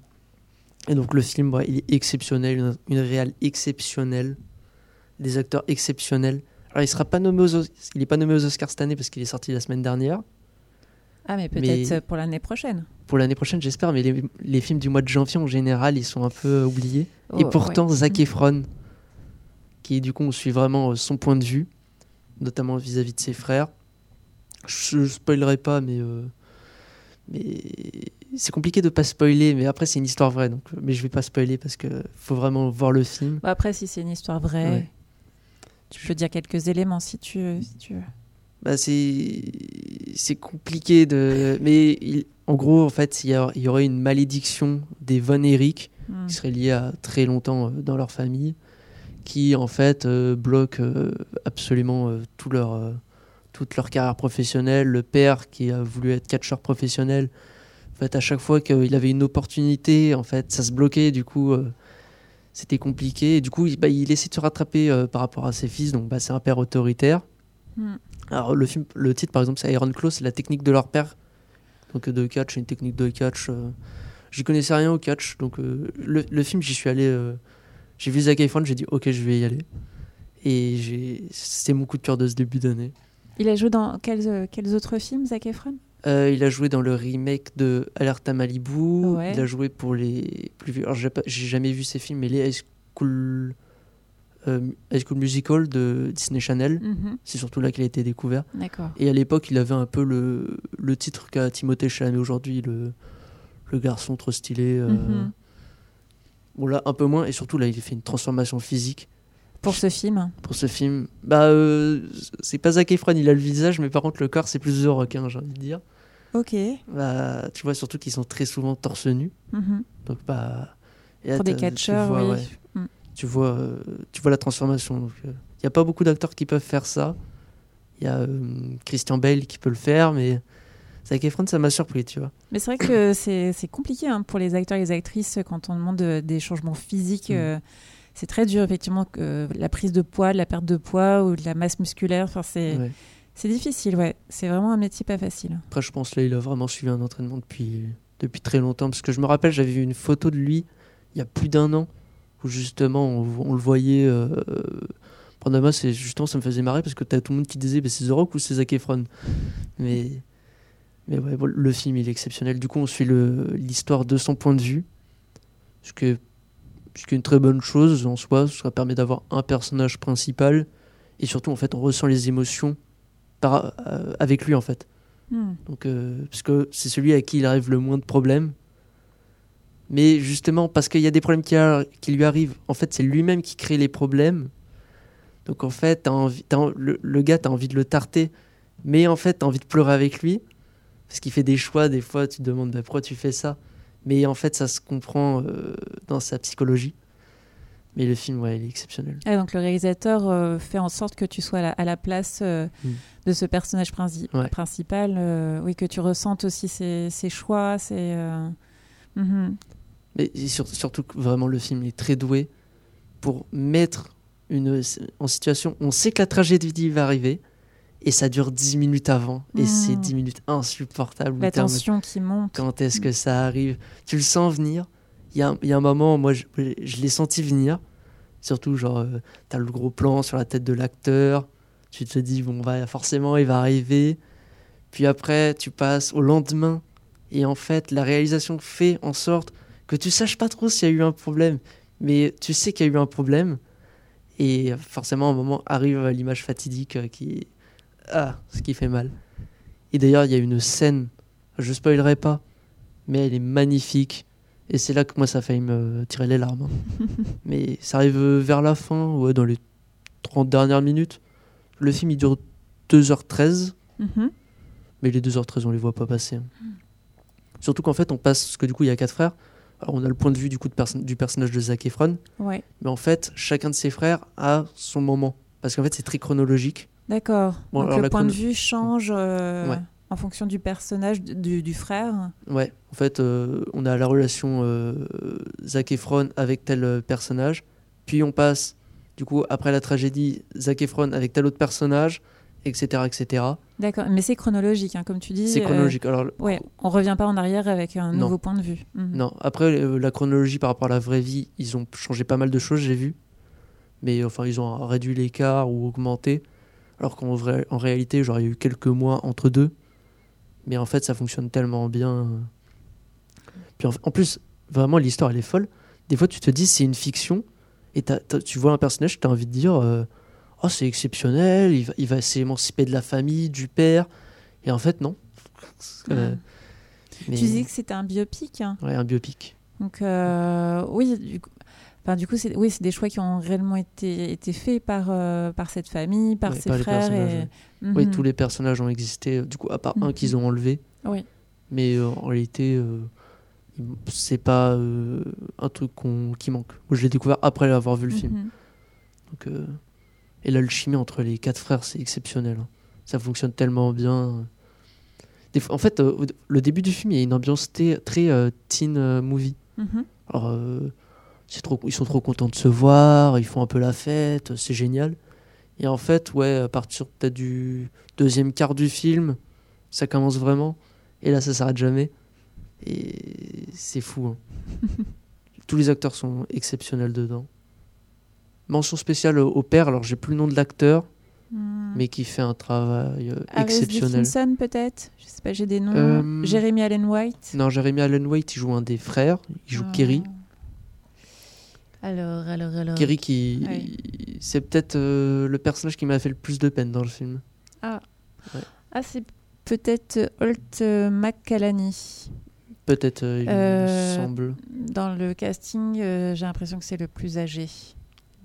S7: Et donc, le film, il est exceptionnel, une, une réelle exceptionnelle des acteurs exceptionnels. Alors, il sera pas nommé aux, Os- il est pas nommé aux Oscars cette année parce qu'il est sorti la semaine dernière.
S6: Ah, mais peut-être
S7: Mais-
S6: euh, pour l'année prochaine.
S7: Pour l'année prochaine, j'espère, mais les, les films du mois de janvier en général, ils sont un peu oubliés. Et
S6: Oh,
S7: pourtant,
S6: ouais.
S7: Zac
S6: Mhm.
S7: Efron, qui du coup, on suit vraiment euh, son point de vue, notamment vis-à-vis de ses frères. Je, je spoilerai pas, mais, euh, mais c'est compliqué de pas spoiler. Mais après, c'est une histoire vraie, donc mais je vais pas spoiler parce que faut vraiment voir le film.
S6: Bah, après, si c'est une histoire vraie,
S7: Ouais.
S6: Tu peux dire quelques éléments si tu, si tu veux.
S7: Bah c'est compliqué de mais il- en gros en fait il y, a- il y aurait une malédiction des Von Erich
S6: Hmm.
S7: qui serait liée à très longtemps euh, dans leur famille qui en fait euh, bloque euh, absolument euh, tout leur toute leur carrière professionnelle le père qui a voulu être catcheur professionnel en fait à chaque fois qu'il avait une opportunité en fait ça se bloquait du coup c'était compliqué et du coup il, bah, il essaie de se rattraper euh, par rapport à ses fils donc bah, c'est un père autoritaire
S6: Hmm.
S7: alors le film, le titre par exemple c'est Iron Claw, c'est la technique de leur père. Donc euh, de catch, une technique de catch. euh, J'y connaissais rien au catch, donc euh, le, le film j'y suis allé. j'ai vu Zac Efron, j'ai dit ok je vais y aller. Et c'était mon coup de cœur de ce début d'année.
S6: Il a joué dans quels, quels autres films, Zac Efron?
S7: Euh, il a joué dans le remake de Alerte à Malibu.
S6: Ouais.
S7: Il a joué pour les plus vieux. Alors j'ai, pas- jamais vu ces films, mais les High School, euh, High School Musical de Disney Channel.
S6: Mhm.
S7: C'est surtout là qu'il a été découvert. Et à l'époque, il avait un peu le, le titre qu'a Timothée Chalamet aujourd'hui, le, le garçon trop stylé. euh.
S6: Mhm.
S7: Bon, là, un peu moins. Et surtout, là, il fait une transformation physique
S6: Pour ce film
S7: pour ce film. Bah, euh, c'est pas Zac Efron, il a le visage, mais par contre, le corps, c'est plus The Rock, hein, j'ai envie de dire.
S6: Ok.
S7: Bah, tu vois, surtout qu'ils sont très souvent torse nu.
S6: Mhm.
S7: Donc, bah. et là,
S6: Pour des catcheurs, oui.
S7: ouais,
S6: Mm.
S7: tu, vois, euh, tu vois la transformation. Il n'y a pas beaucoup d'acteurs qui peuvent faire ça. Il y a euh, Christian Bale qui peut le faire, mais Zac Efron, ça m'a surpris, tu vois.
S6: Mais c'est vrai que c'est c'est compliqué hein, pour les acteurs et les actrices quand on demande euh, des changements physiques.
S7: Mm.
S6: Euh, c'est très dur, effectivement, que euh, la prise de poids, la perte de poids ou de la masse musculaire. Enfin, c'est
S7: Ouais.
S6: c'est difficile, ouais. C'est vraiment un métier pas facile.
S7: Après, je pense là, il a vraiment suivi un entraînement depuis, depuis très longtemps. Parce que je me rappelle, j'avais vu une photo de lui il y a plus d'un an, où justement, on, on le voyait euh, prendre la masse. Et justement, ça me faisait marrer parce que t'as tout le monde qui disait bah, c'est The Rock ou c'est Zac Efron. Mais, mais ouais, bon, le film, il est exceptionnel. Du coup, on suit l'histoire de son point de vue. Ce qui est, ce qui est une très bonne chose en soi. Ça permet d'avoir un personnage principal. Et surtout, en fait, on ressent les émotions par, euh, avec lui, en fait.
S6: Hmm.
S7: Donc, euh, parce que c'est celui à qui il arrive le moins de problèmes. Mais justement, parce qu'il y a des problèmes qui, a- qui lui arrivent, en fait, c'est lui-même qui crée les problèmes. Donc, en fait, t'as envie, t'as en- le, le gars, tu as envie de le tarter, mais en fait, tu as envie de pleurer avec lui. Parce qu'il fait des choix, des fois, tu te demandes bah, pourquoi tu fais ça? Mais en fait, ça se comprend euh, dans sa psychologie. Mais le film, ouais, il est exceptionnel.
S6: Ah, donc le réalisateur euh, fait en sorte que tu sois à la, à la place euh,
S7: Mm.
S6: de ce personnage princi-
S7: Ouais.
S6: principal, euh, oui, que tu ressentes aussi ses, ses choix, ses... mhm.
S7: Mais sur- surtout que vraiment, le film est très doué pour mettre une, en situation. On sait que la tragédie va arriver. Et ça dure 10 minutes avant. Et
S6: Mm.
S7: c'est 10 minutes insupportables.
S6: La tension qui monte.
S7: quand est-ce que ça arrive? Tu le sens venir. Il y a, un- il y a un moment, moi, je, je l'ai senti venir. Surtout, genre, euh, t'as le gros plan sur la tête de l'acteur. Tu te dis, bon, va, forcément, il va arriver. Puis après, tu passes au lendemain. Et en fait, la réalisation fait en sorte que tu saches pas trop s'il y a eu un problème. Mais tu sais qu'il y a eu un problème. Et forcément, à un moment, arrive l'image fatidique euh, qui. Ah, ce qui fait mal. Et d'ailleurs, il y a une scène, je spoilerai pas, mais elle est magnifique. Et c'est là que moi, ça a failli me tirer les larmes. hein. mais ça arrive vers la fin, ouais, dans les 30 dernières minutes. Le film, il dure 2h13,
S6: Mhm.
S7: mais les 2h13, on les voit pas passer. hein. Surtout qu'en fait, on passe, parce que du coup, il y a quatre frères. Alors, on a le point de vue du, coup, de perso- du personnage de Zac Efron,
S6: Ouais,
S7: mais en fait, chacun de ses frères a son moment. Parce qu'en fait, c'est très chronologique.
S6: D'accord.
S7: Bon,
S6: donc le point de vue change euh,
S7: Ouais.
S6: en fonction du personnage, du, frère.
S7: Ouais, en fait, euh, on a la relation euh, Zac Efron avec tel euh, personnage, puis on passe, du coup, après la tragédie, Zac Efron avec tel autre personnage, etc., etc.
S6: D'accord, mais c'est chronologique, hein, comme tu dis.
S7: C'est chronologique. Alors,
S6: ouais, on revient pas en arrière avec un
S7: Non.
S6: nouveau point de vue. Mhm.
S7: non, après, la chronologie par rapport à la vraie vie, ils ont changé pas mal de choses, j'ai vu. Mais enfin, ils ont réduit l'écart ou augmenté. Alors qu'en vrai, en réalité, genre, il y a eu quelques mois entre deux. Mais en fait, ça fonctionne tellement bien. Puis en, en plus, vraiment, l'histoire, elle est folle. Des fois, tu te dis, c'est une fiction. Et tu vois un personnage, tu as envie de dire, euh, oh, c'est exceptionnel, il va, il va s'émanciper de la famille, du père. Et en fait, non. Euh, mais-
S6: Tu disais que c'était un biopic. hein.
S7: Ouais, un biopic.
S6: Donc euh, oui, du coup, enfin, du coup, c'est oui, c'est des choix qui ont réellement été, été faits par, euh, par cette famille, par
S7: Ouais,
S6: ses
S7: par
S6: frères.
S7: Oui,
S6: Mhm.
S7: tous les personnages ont existé, euh, du coup, à part un
S6: Mhm.
S7: qu'ils ont enlevé.
S6: Oui.
S7: Mais euh, en réalité, euh, c'est pas un truc qu'on- qui manque. Moi, je l'ai découvert après avoir vu le film.
S6: Mhm.
S7: Donc, et l'alchimie entre les quatre frères, c'est exceptionnel. hein. Ça fonctionne tellement bien. Des en fait, le début du film, il y a une ambiance très teen movie.
S6: Mhm.
S7: Alors, trop, ils sont trop contents de se voir, ils font un peu la fête, c'est génial. Et en fait, ouais, à partir peut-être du deuxième quart du film, ça commence vraiment. Et là, ça s'arrête jamais. Et c'est fou. hein. Tous les acteurs sont exceptionnels dedans. Mention spéciale au père, alors j'ai plus le nom de l'acteur,
S6: Mhm.
S7: mais qui fait un travail euh, exceptionnel.
S6: Dickinson, peut-être? Je sais pas, j'ai des noms.
S7: Euh,
S6: Jeremy Allen White?
S7: Non, Jeremy Allen White, il joue un des frères, il joue
S6: Ah.
S7: Kerry.
S6: Alors, alors, alors.
S7: Kerry qui.
S6: Ouais.
S7: C'est peut-être euh, le personnage qui m'a fait le plus de peine dans le film.
S6: Ah, c'est peut-être Holt euh, McCallany.
S7: Peut-être, euh, il
S6: Euh,
S7: me semble.
S6: Dans le casting, euh, j'ai l'impression que c'est le plus âgé.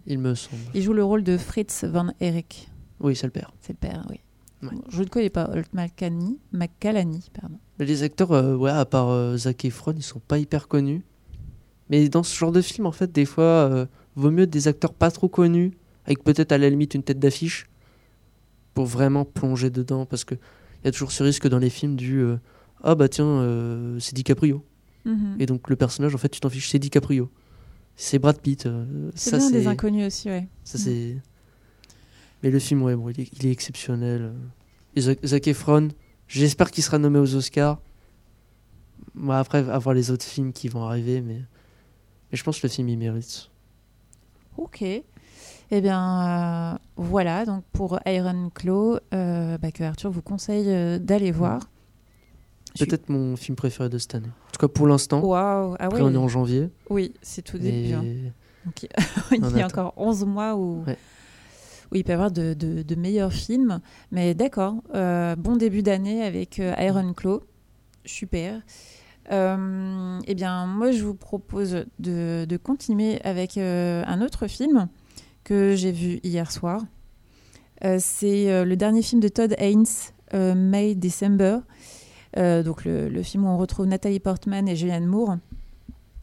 S7: Il me semble.
S6: Il joue le rôle de Fritz Van Erich.
S7: Oui, c'est le père.
S6: C'est le père, oui.
S7: Ouais.
S6: Bon, je ne connais pas Holt McCallany. McCallany pardon.
S7: Mais les acteurs, euh, ouais, à part euh, Zac Efron, ils sont pas hyper connus. Mais dans ce genre de film, en fait, des fois, euh, vaut mieux des acteurs pas trop connus, avec peut-être à la limite une tête d'affiche, pour vraiment plonger dedans. Parce qu'il y a toujours ce risque dans les films du euh, Ah bah tiens, euh, c'est DiCaprio.
S6: Mhm.
S7: Et donc le personnage, en fait, tu t'en fiches, c'est DiCaprio. C'est Brad Pitt.
S6: C'est bien des inconnus aussi, ouais.
S7: Ça, c'est. Mais le film, ouais, bon, il, est, il est exceptionnel. Et Zac, Efron, j'espère qu'il sera nommé aux Oscars. Moi, après, à voir les autres films qui vont arriver, mais. Mais je pense que le film, il mérite.
S6: Ok. Eh bien, euh, voilà, donc pour Iron Claw, euh, bah, que Arthur vous conseille euh, d'aller voir. Suis-
S7: Peut-être mon film préféré de cette année. En tout cas, pour l'instant.
S6: Waouh, ah oui,
S7: on est en janvier.
S6: oui, c'est tout début. hein. Donc, il y a encore 11 mois où,
S7: Ouais.
S6: où il peut y avoir de, de- de meilleurs films. Mais d'accord, bon début d'année avec Iron Claw. Super. Euh, eh bien, moi, je vous propose de, continuer avec euh, un autre film que j'ai vu hier soir. Euh, C'est le dernier film de Todd Haynes, May December. Donc le, film où on retrouve Nathalie Portman et Julianne Moore.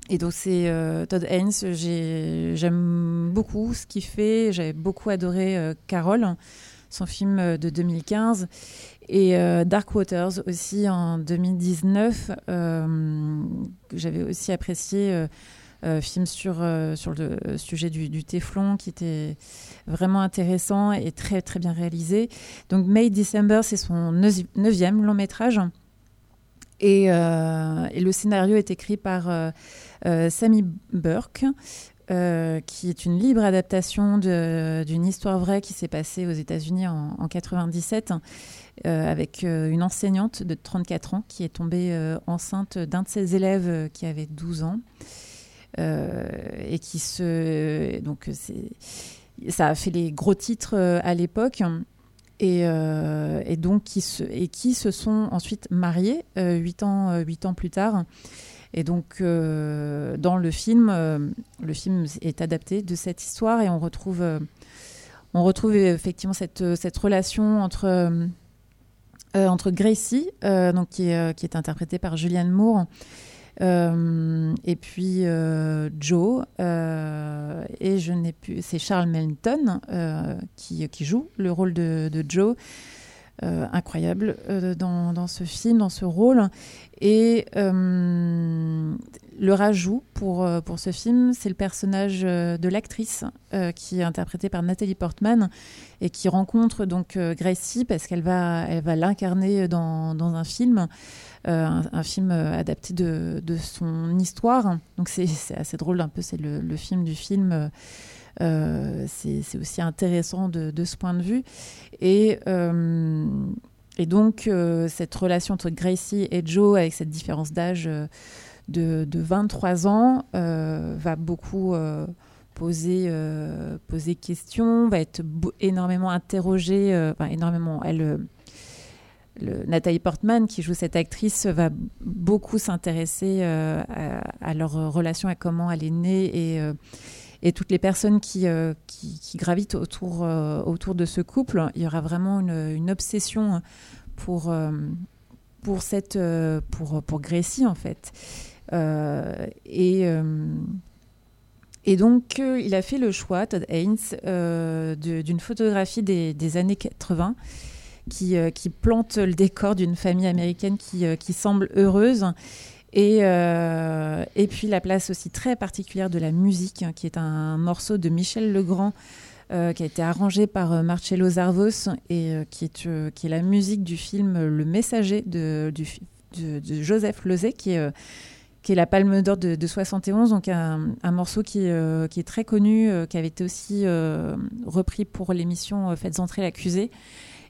S6: Et donc c'est Todd Haynes. J'ai- J'aime beaucoup ce qu'il fait. J'avais beaucoup adoré euh, Carol, son film de 2015, et euh, Dark Waters aussi en 2019. euh, J'avais aussi apprécié. euh, euh, film sur, euh, sur le sujet du, du téflon qui était vraiment intéressant et très très bien réalisé. Donc May December, c'est son neuvi- neuvième long métrage. Et, le scénario est écrit par Sammy Burke, qui est une libre adaptation d'une histoire vraie qui s'est passée aux États-Unis en, en 97, euh, avec euh, une enseignante de 34 ans qui est tombée euh, enceinte d'un de ses élèves qui avait 12 ans. Et qui se. Donc, ça a fait les gros titres à l'époque. Et, et donc, qui se, et qui se sont ensuite mariés euh, huit ans, euh, huit ans plus tard. Et donc, dans le film, le film est adapté de cette histoire et on retrouve, on retrouve effectivement cette, cette relation entre, euh, entre Gracie, euh, donc qui, est, euh, qui est interprétée par Julianne Moore, et puis Joe, et je n'ai plus, c'est Charles Melton qui, joue le rôle de, Joe. Incroyable dans, ce film, dans ce rôle. Et le rajout pour, euh, pour ce film, c'est le personnage euh, de l'actrice euh, qui est interprétée par Nathalie Portman et qui rencontre donc Gracie parce qu'elle va, elle va l'incarner dans, dans un film, un, film adapté de, de son histoire. Donc c'est assez drôle, un peu, c'est le, le film du film. c'est aussi intéressant de, de ce point de vue. Et, et donc, cette relation entre Gracie et Joe, avec cette différence d'âge de, de 23 ans, euh, va beaucoup euh, poser, euh, poser question, va être énormément interrogée, enfin, énormément, elle... le- Nathalie Portman, qui joue cette actrice, va beaucoup s'intéresser à, leur relation, à comment elle est née et, et toutes les personnes qui, qui, gravitent autour, autour de ce couple. Il y aura vraiment une, une obsession pour, pour, cette, pour, pour Gracie, en fait. Euh, et, euh, et donc, euh, il a fait le choix, Todd Haynes, d'une photographie des, des années 80 qui, qui plante le décor d'une famille américaine qui, qui semble heureuse. Et, et puis la place aussi très particulière de la musique, hein, qui est un morceau de Michel Legrand, qui a été arrangé par euh, Marcello Zarvos, et qui, est, qui est la musique du film Le Messager de, du de, Joseph Lozé, qui est, qui est la Palme d'Or de, de 71, donc un, morceau qui, euh, qui est très connu, euh, qui avait été aussi euh, repris pour l'émission Faites entrer l'accusé.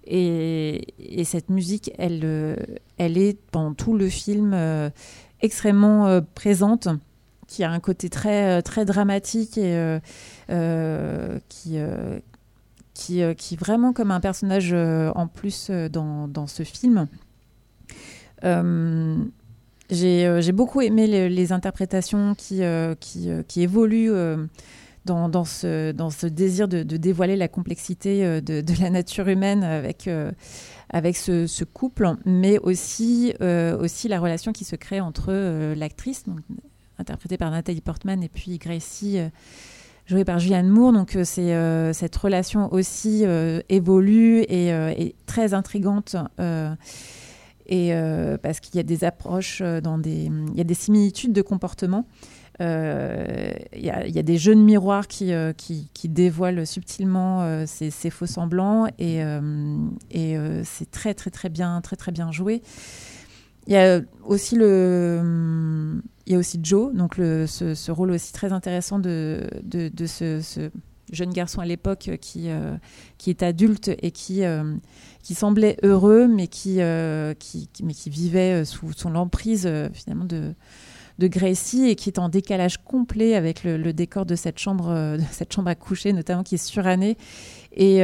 S6: Et, et cette musique, elle, est pendant tout le film extrêmement présente, qui a un côté très, très dramatique et qui, est vraiment comme un personnage en plus dans ce film. Euh, j'ai beaucoup aimé le- les interprétations qui, euh, euh, évoluent dans, ce, désir de, dévoiler la complexité de, la nature humaine avec, ce, couple, mais aussi, la relation qui se crée entre l'actrice, interprétée par Nathalie Portman, et puis Gracie, jouée par Julianne Moore. Donc c'est cette relation aussi évolue et, et très intrigante. Et euh, parce qu'il y a des approches euh, il y a des similitudes de comportement. Euh, Il y, a, des jeux de miroirs qui, dévoilent subtilement ces, faux semblants et, c'est très très très bien très très bien joué. Il y a aussi Joe, donc ce, rôle aussi très intéressant de, ce, jeune garçon à l'époque qui, est adulte et qui, qui semblait heureux, mais qui, euh, qui, mais qui vivait euh, sous, sous l'emprise euh, finalement de, de Gracie et qui est en décalage complet avec le, décor de cette chambre, cette chambre à coucher, notamment qui est surannée. Et,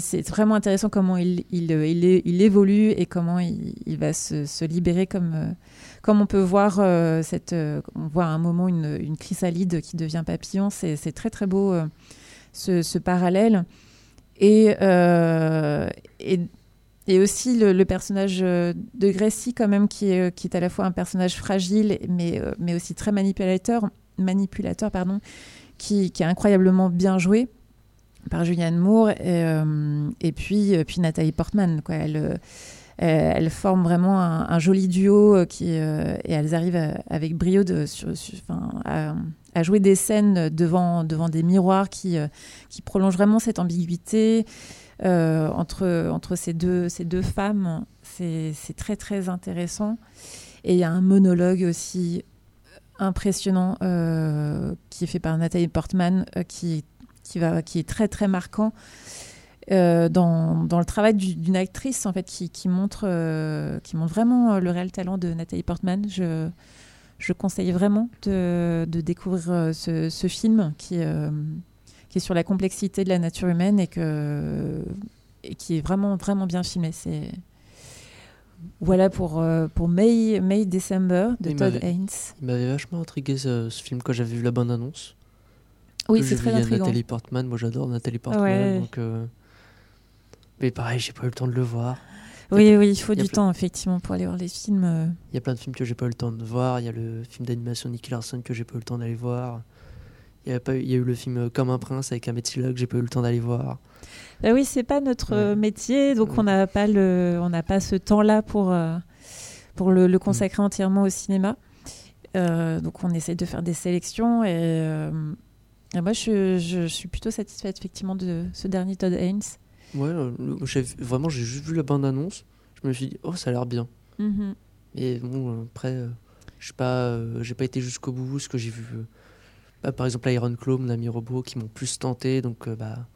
S6: c'est vraiment intéressant comment il, il, il, évolue et comment il, va se, libérer comme, comme on peut voir cette, on voit à un moment une, chrysalide qui devient papillon. C'est très très beau ce parallèle. Et, euh, et, et aussi le, personnage euh, de Gracie, quand même, qui est, qui est à la fois un personnage fragile, mais, euh, mais aussi très manipulateur, manipulateur pardon, qui, qui est incroyablement bien joué par Julianne Moore. Et, puis, puis Nathalie Portman. Quoi. Euh, elle, elle forme vraiment un, joli duo euh, qui, euh, et elles arrivent avec brio à, jouer des scènes devant, devant des miroirs qui, qui prolongent vraiment cette ambiguïté entre, entre ces, deux, ces deux femmes. C'est très très intéressant. Et il y a un monologue aussi impressionnant qui est fait par Nathalie Portman qui, qui, va, qui est très très marquant euh, dans, dans le travail du- d'une actrice en fait qui, qui montre, euh, qui montre vraiment euh, le réel talent de Nathalie Portman. Je, je conseille vraiment de, de découvrir ce, ce film qui, euh, qui est sur la complexité de la nature humaine et, que, et qui est vraiment, vraiment bien filmé. C'est... Voilà pour, pour May, May December de
S7: Il
S6: Todd Haynes.
S7: Il m'avait vachement intrigué ce, ce film quand j'avais vu la bande-annonce.
S6: Oui, c'est très intriguant.
S7: Nathalie Portman, moi j'adore Nathalie Portman.
S6: Ouais.
S7: Donc, euh, Mais pareil, j'ai pas eu le temps de le voir.
S6: Oui, oui, il faut du
S7: plein-
S6: temps, effectivement, pour aller voir les films. euh.
S7: Il y a plein de films que j'ai pas eu le temps de voir. Il y a le film d'animation Nicky Larson que j'ai pas eu le temps d'aller voir. Il y, a pas eu, il y a eu le film euh, Comme un prince avec Ahmed Silla que j'ai pas eu le temps d'aller voir.
S6: Bah oui, c'est pas notre
S7: Ouais.
S6: euh, métier, donc
S7: Ouais.
S6: on n'a pas le, on n'a pas ce temps-là pour euh, pour le,
S7: Mm.
S6: le consacrer entièrement au cinéma. Euh, donc on essaye de faire des sélections et, euh, et moi je, je suis plutôt satisfaite effectivement de ce dernier Todd Haynes.
S7: Ouais, le- vraiment, j'ai juste vu la bande-annonce. Je me suis dit, oh, ça a l'air bien. Mais bon, après, euh, je pas, euh, j'ai pas été jusqu'au bout. Ce que j'ai vu, euh, bah, par exemple, Iron Claw, mon ami robot, qui m'ont plus tenté. Donc, bah,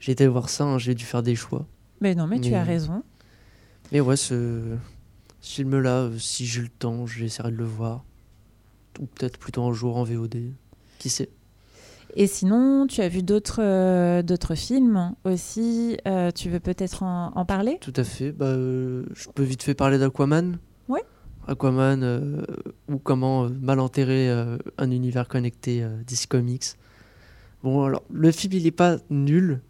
S7: j'ai été voir ça. hein, j'ai dû faire des choix.
S6: Mais non, mais, tu as raison.
S7: Mais ouais, ce, ce film-là, si j'ai le temps, j'essaierai de le voir. Ou peut-être plutôt un jour en VOD. Qui sait?
S6: Et sinon, tu as vu d'autres euh, d'autres films aussi. euh, tu veux peut-être en, en parler?
S7: Tout à fait. Bah, euh, je peux vite fait parler d'Aquaman.
S6: Ouais.
S7: Aquaman, ou comment mal enterrer un univers connecté DC Comics. Bon, alors, le film, il est pas nul,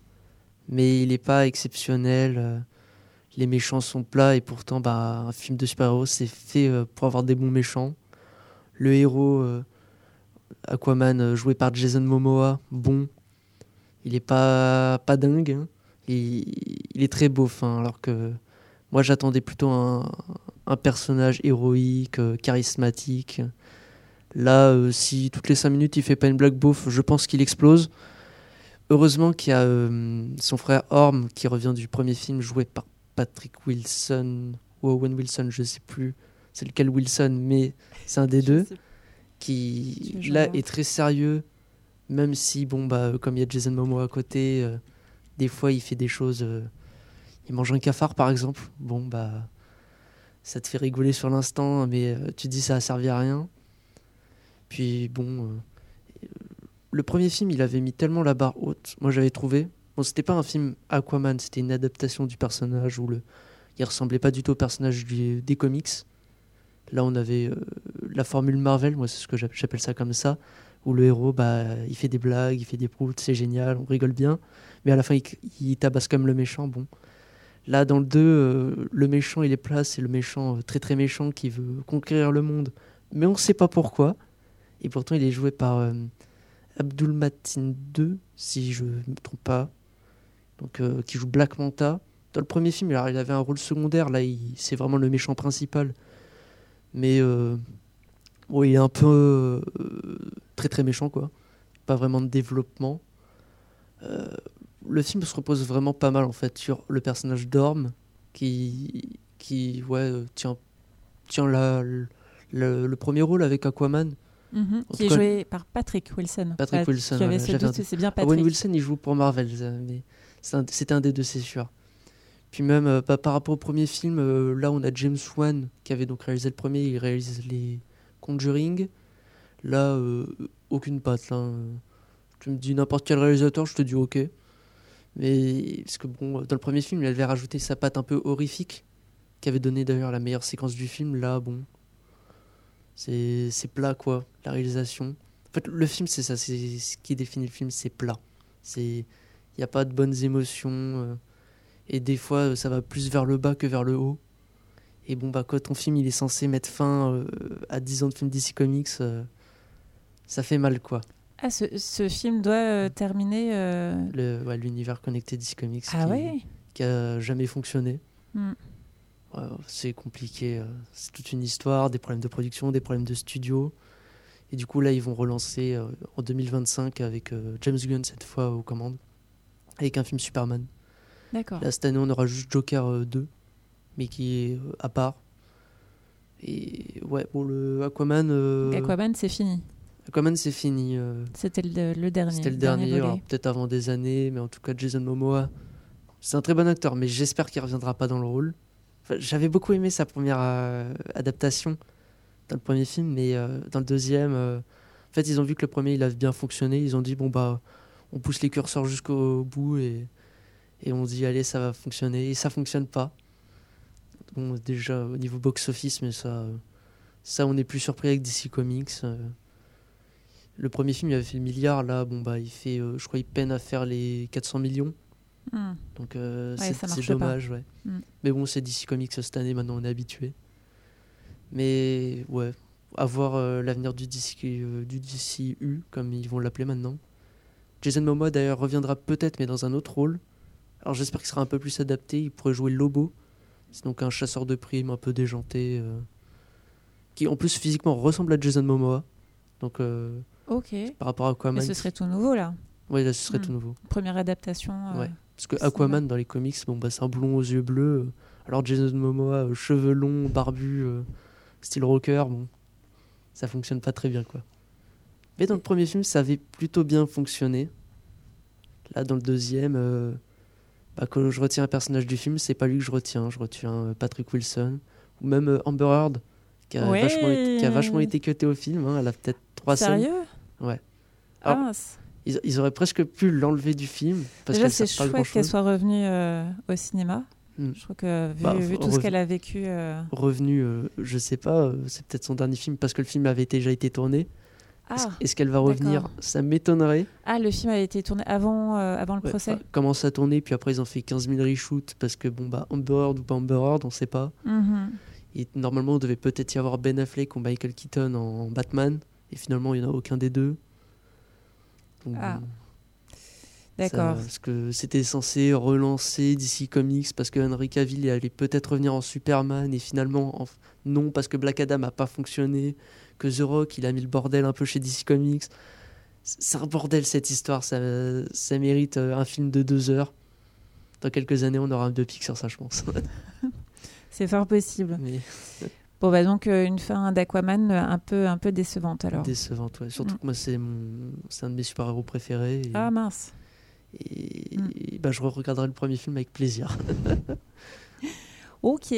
S7: mais il est pas exceptionnel. les méchants sont plats, et pourtant, bah, un film de super-héros, c'est fait pour avoir des bons méchants. Le héros, Aquaman, euh, joué par Jason Momoa, bon. Il est pas, pas dingue, hein. Il, il est très beau fin alors que moi j'attendais plutôt un, un personnage héroïque euh, charismatique. Là euh, si toutes les 5 minutes il fait pas une blague beauf je pense qu'il explose. Heureusement qu'il y a euh, son frère Orm qui revient du premier film joué par Patrick Wilson ou Owen Wilson je sais plus c'est lequel Wilson mais c'est un des deux qui là est très sérieux même si bon bah comme il y a Jason Momoa à côté euh, des fois il fait des choses euh, il mange un cafard par exemple. Bon bah ça te fait rigoler sur l'instant mais euh, tu te dis ça a servi à rien. Puis bon euh, le premier film il avait mis tellement la barre haute moi j'avais trouvé. Bon c'était pas un film Aquaman c'était une adaptation du personnage où le il ressemblait pas du tout au personnage du- des comics là on avait euh, la formule Marvel moi c'est ce que j'app- j'appelle ça comme ça où le héros bah il fait des blagues il fait des proutes c'est génial on rigole bien mais à la fin il, il tabasse comme le méchant bon. Là dans le 2 euh, le méchant il est plat c'est le méchant euh, très très méchant qui veut conquérir le monde mais on sait pas pourquoi. Et pourtant il est joué par Abdul Matin 2 si je me trompe pas donc qui joue Black Manta. Dans le premier film il avait un rôle secondaire là c'est vraiment le méchant principal mais euh, bon, il est un peu euh, très très méchant quoi pas vraiment de développement Euh, le film se repose vraiment pas mal en fait sur le personnage d'Orm qui qui ouais tient tient la, le, le premier rôle avec Aquaman. En
S6: Qui est
S7: cas-
S6: joué par Patrick Wilson.
S7: Patrick Wilson,
S6: avais
S7: voilà,
S6: ce doute,
S7: un-
S6: c'est bien
S7: Owen
S6: Patrick.
S7: Wilson il joue pour Marvel mais c'est un, des deux c'est sûr puis même euh, par rapport au premier film euh, là on a James Wan qui avait donc réalisé le premier il réalise les Conjuring. Là euh, aucune patte là euh. tu me dis n'importe quel réalisateur je te dis ok. Mais parce que bon dans le premier film il avait rajouté sa patte un peu horrifique qui avait donné d'ailleurs la meilleure séquence du film. Là bon c'est plat quoi la réalisation. En fait le film c'est ça c'est ce qui définit le film c'est plat. Il n'y a pas de bonnes émotions. Et des fois, euh, ça va plus vers le bas que vers le haut. Et bon, bah, quand ton film il est censé mettre fin euh, à 10 ans de film DC Comics, euh, ça fait mal, quoi.
S6: Ah, ce, ce film doit euh, terminer.
S7: Le- ouais, L'univers connecté DC Comics
S6: Ah
S7: qui,
S6: ouais
S7: qui a jamais fonctionné.
S6: Hmm.
S7: Ouais, c'est compliqué. C'est toute une histoire, des problèmes de production, des problèmes de studio. Et du coup, là, ils vont relancer en 2025 avec James Gunn cette fois aux commandes, avec un film Superman.
S6: D'accord.
S7: Là, cette année, on aura juste Joker euh, 2, mais qui est euh, à part. Et ouais, bon, le Aquaman. euh,
S6: Aquaman, c'est fini.
S7: Aquaman, c'est fini. euh,
S6: C'était le, le dernier.
S7: C'était le dernier, peut-être avant des années, mais en tout cas, Jason Momoa, c'est un très bon acteur, mais j'espère qu'il reviendra pas dans le rôle. Enfin, J'avais beaucoup aimé sa première euh, adaptation dans le premier film, mais euh, dans le deuxième, euh, en fait, ils ont vu que le premier il a bien fonctionné. Ils ont dit bon bah, on pousse les curseurs jusqu'au bout et et on dit allez ça va fonctionner et ça fonctionne pas. Bon déjà au niveau box office, mais ça euh, ça on est plus surpris avec DC Comics. euh. Le premier film il avait fait le milliard, là bon bah il fait, euh, je crois il peine à faire les 400 millions.
S6: Hmm.
S7: Donc euh,
S6: Ouais,
S7: c'est dommage, ouais.
S6: Mm.
S7: Mais bon, c'est DC Comics cette année, maintenant on est habitué. Mais ouais, à voir euh, l'avenir du, DC, euh, du DCU, comme ils vont l'appeler maintenant. Jason Momoa d'ailleurs reviendra peut-être, mais dans un autre rôle. Alors j'espère qu'il sera un peu plus adapté. Il pourrait jouer Lobo. C'est donc un chasseur de primes un peu déjanté. euh, qui en plus physiquement ressemble à Jason Momoa. Donc euh,
S6: Ok.
S7: par rapport à Aquaman.
S6: Mais ce serait tout nouveau là.
S7: Ouais, là ce serait
S6: Mm.
S7: tout nouveau.
S6: Première adaptation. euh,
S7: Ouais. Parce que. Aquaman dans les comics, bon, bah, c'est un blond aux yeux bleus. Alors Jason Momoa, cheveux longs, barbu, style rocker, bon, ça fonctionne pas très bien quoi. Mais dans le premier film, ça avait plutôt bien fonctionné. Là, dans le deuxième, euh, bah, quand je retiens un personnage du film, c'est pas lui que je retiens. Je retiens euh, Patrick Wilson ou même euh, Amber Heard, qui a,
S6: Ouais.
S7: vachement, été- qui a vachement été cutée au film. hein. Elle a peut-être trois scènes.
S6: Sérieux?
S7: Ouais.
S6: Ah,
S7: Alors. Ils, ils auraient presque pu l'enlever du film. Parce
S6: Déjà, c'est chouette qu'elle soit revenue euh, au cinéma.
S7: Mm.
S6: Je crois que vu,
S7: Bah,
S6: vu tout ce qu'elle a vécu. euh,
S7: revenu, euh, je sais pas, c'est peut-être son dernier film parce que le film avait déjà été tourné. Est-ce
S6: Ah,
S7: est-ce qu'elle va revenir. Ça m'étonnerait.
S6: ah, le film a été tourné avant, euh, avant le
S7: Ouais,
S6: procès.
S7: commence à tourner, puis après ils ont fait 15 000 reshoots parce que bon bah Amber Heard ou pas Amber Heard, on sait pas.
S6: Mhm.
S7: Et normalement, on devait peut-être y avoir Ben Affleck ou Michael Keaton en Batman, et finalement, il n'y en a aucun des deux. Donc,
S6: Ah,
S7: bon,
S6: D'accord.
S7: Parce que c'était censé relancer DC Comics parce que Henry Cavill allait peut-être revenir en Superman et finalement en- non parce que Black Adam n'a pas fonctionné, que The Rock il a mis le bordel un peu chez DC Comics. C'est un bordel cette histoire, ça, ça mérite euh, un film de deux heures. Dans quelques années, on aura un biopic sur ça, je pense.
S6: C'est fort possible.
S7: Mais
S6: Bon, bah donc euh, une fin d'Aquaman euh, un peu, un peu décevante alors.
S7: décevante, ouais. Surtout
S6: Mm.
S7: que moi, c'est mon... un de mes super-héros préférés. Et,
S6: Ah mince.
S7: et-
S6: Mm.
S7: et bah, je regarderai le premier film avec plaisir.
S6: Ok.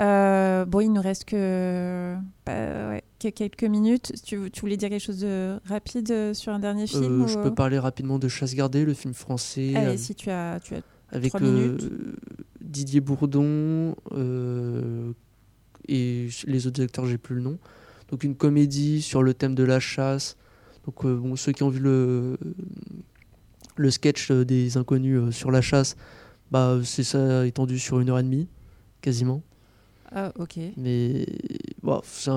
S6: Euh, bon, il nous reste que, bah, ouais, que quelques minutes. Tu, tu voulais dire quelque chose de rapide euh, sur un dernier film
S7: Euh,
S6: ou,
S7: je
S6: euh,
S7: peux parler rapidement de Chasse gardée, le film français.
S6: Allez,
S7: euh,
S6: si tu as, tu as.
S7: avec euh. Didier Bourdon euh, et les autres acteurs, j'ai plus le nom. Donc une comédie sur le thème de la chasse. Donc euh, bon, ceux qui ont vu le le sketch euh, des inconnus euh, sur la chasse, bah c'est ça étendu sur une heure et demie, quasiment.
S6: Ah, ok.
S7: Mais bon, c'est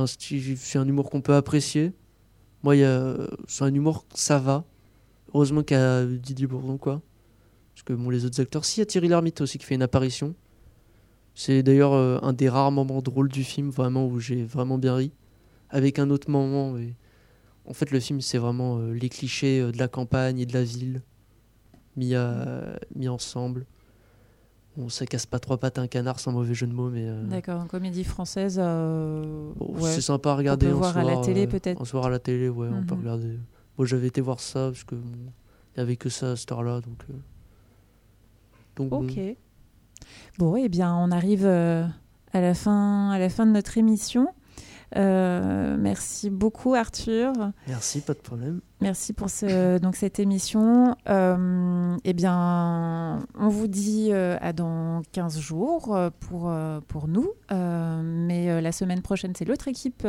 S7: un, humour qu'on peut apprécier. Moi, c'est un humour, ça va. Heureusement qu'il y a Didier Bourdon, quoi. Parce que bon, les autres acteurs, si, il y a Thierry Lhermitte aussi qui fait une apparition. C'est d'ailleurs euh, un des rares moments drôles du film, vraiment, où j'ai vraiment bien ri. Avec un autre moment. En fait, le film, c'est vraiment euh, les clichés euh, de la campagne et de la ville mis, à- mis ensemble. Bon, ça casse pas trois pattes à un canard sans mauvais jeu de mots, mais. euh,
S6: D'accord, une comédie française. euh,
S7: Bon,
S6: ouais.
S7: C'est sympa à regarder
S6: peut
S7: en
S6: voir à
S7: soir.
S6: la télé,
S7: euh,
S6: peut-être.
S7: En soir à la télé, ouais, on peut
S6: Mhm.
S7: regarder. Moi, j'avais été voir ça parce que bon, y avait que ça à cette heure-là, donc. euh, Donc.
S6: Ok. Bon, eh bien, on arrive à, la fin, à la fin de notre émission. Euh, merci beaucoup, Arthur.
S7: Merci, pas de problème.
S6: Merci pour ce, donc, cette émission. Euh, eh bien, on vous dit euh, à dans 15 jours pour, pour nous. Mais la semaine prochaine, c'est l'autre équipe.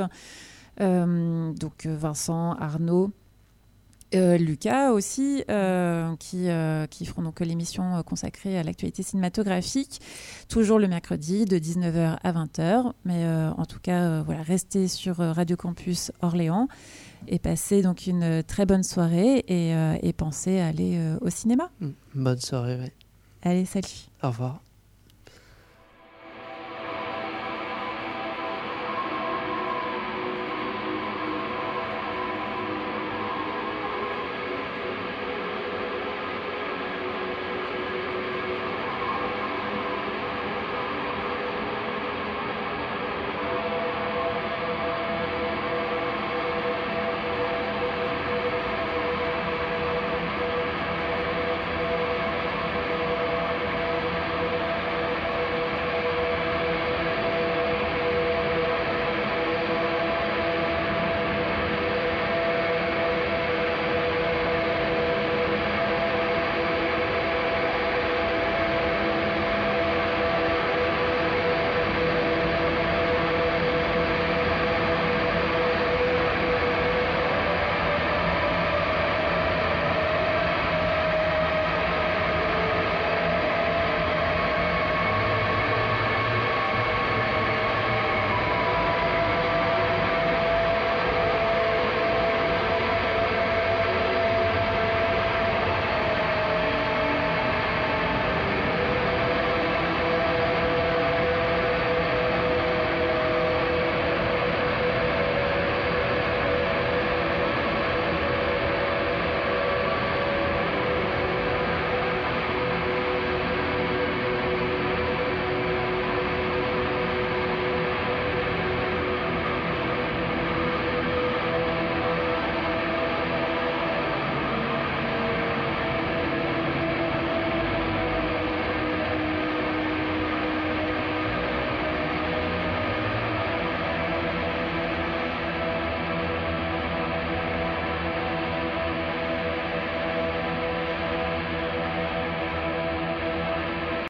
S6: Donc, Vincent, Arnaud. Euh, Lucas aussi, euh, qui, euh, qui feront donc l'émission consacrée à l'actualité cinématographique, toujours le mercredi de 19h à 20h. Mais en tout cas, voilà, restez sur Radio Campus Orléans et passez donc une très bonne soirée et, et pensez à aller au cinéma.
S7: Mm. Bonne soirée, ouais.
S6: Allez, salut
S7: Au revoir.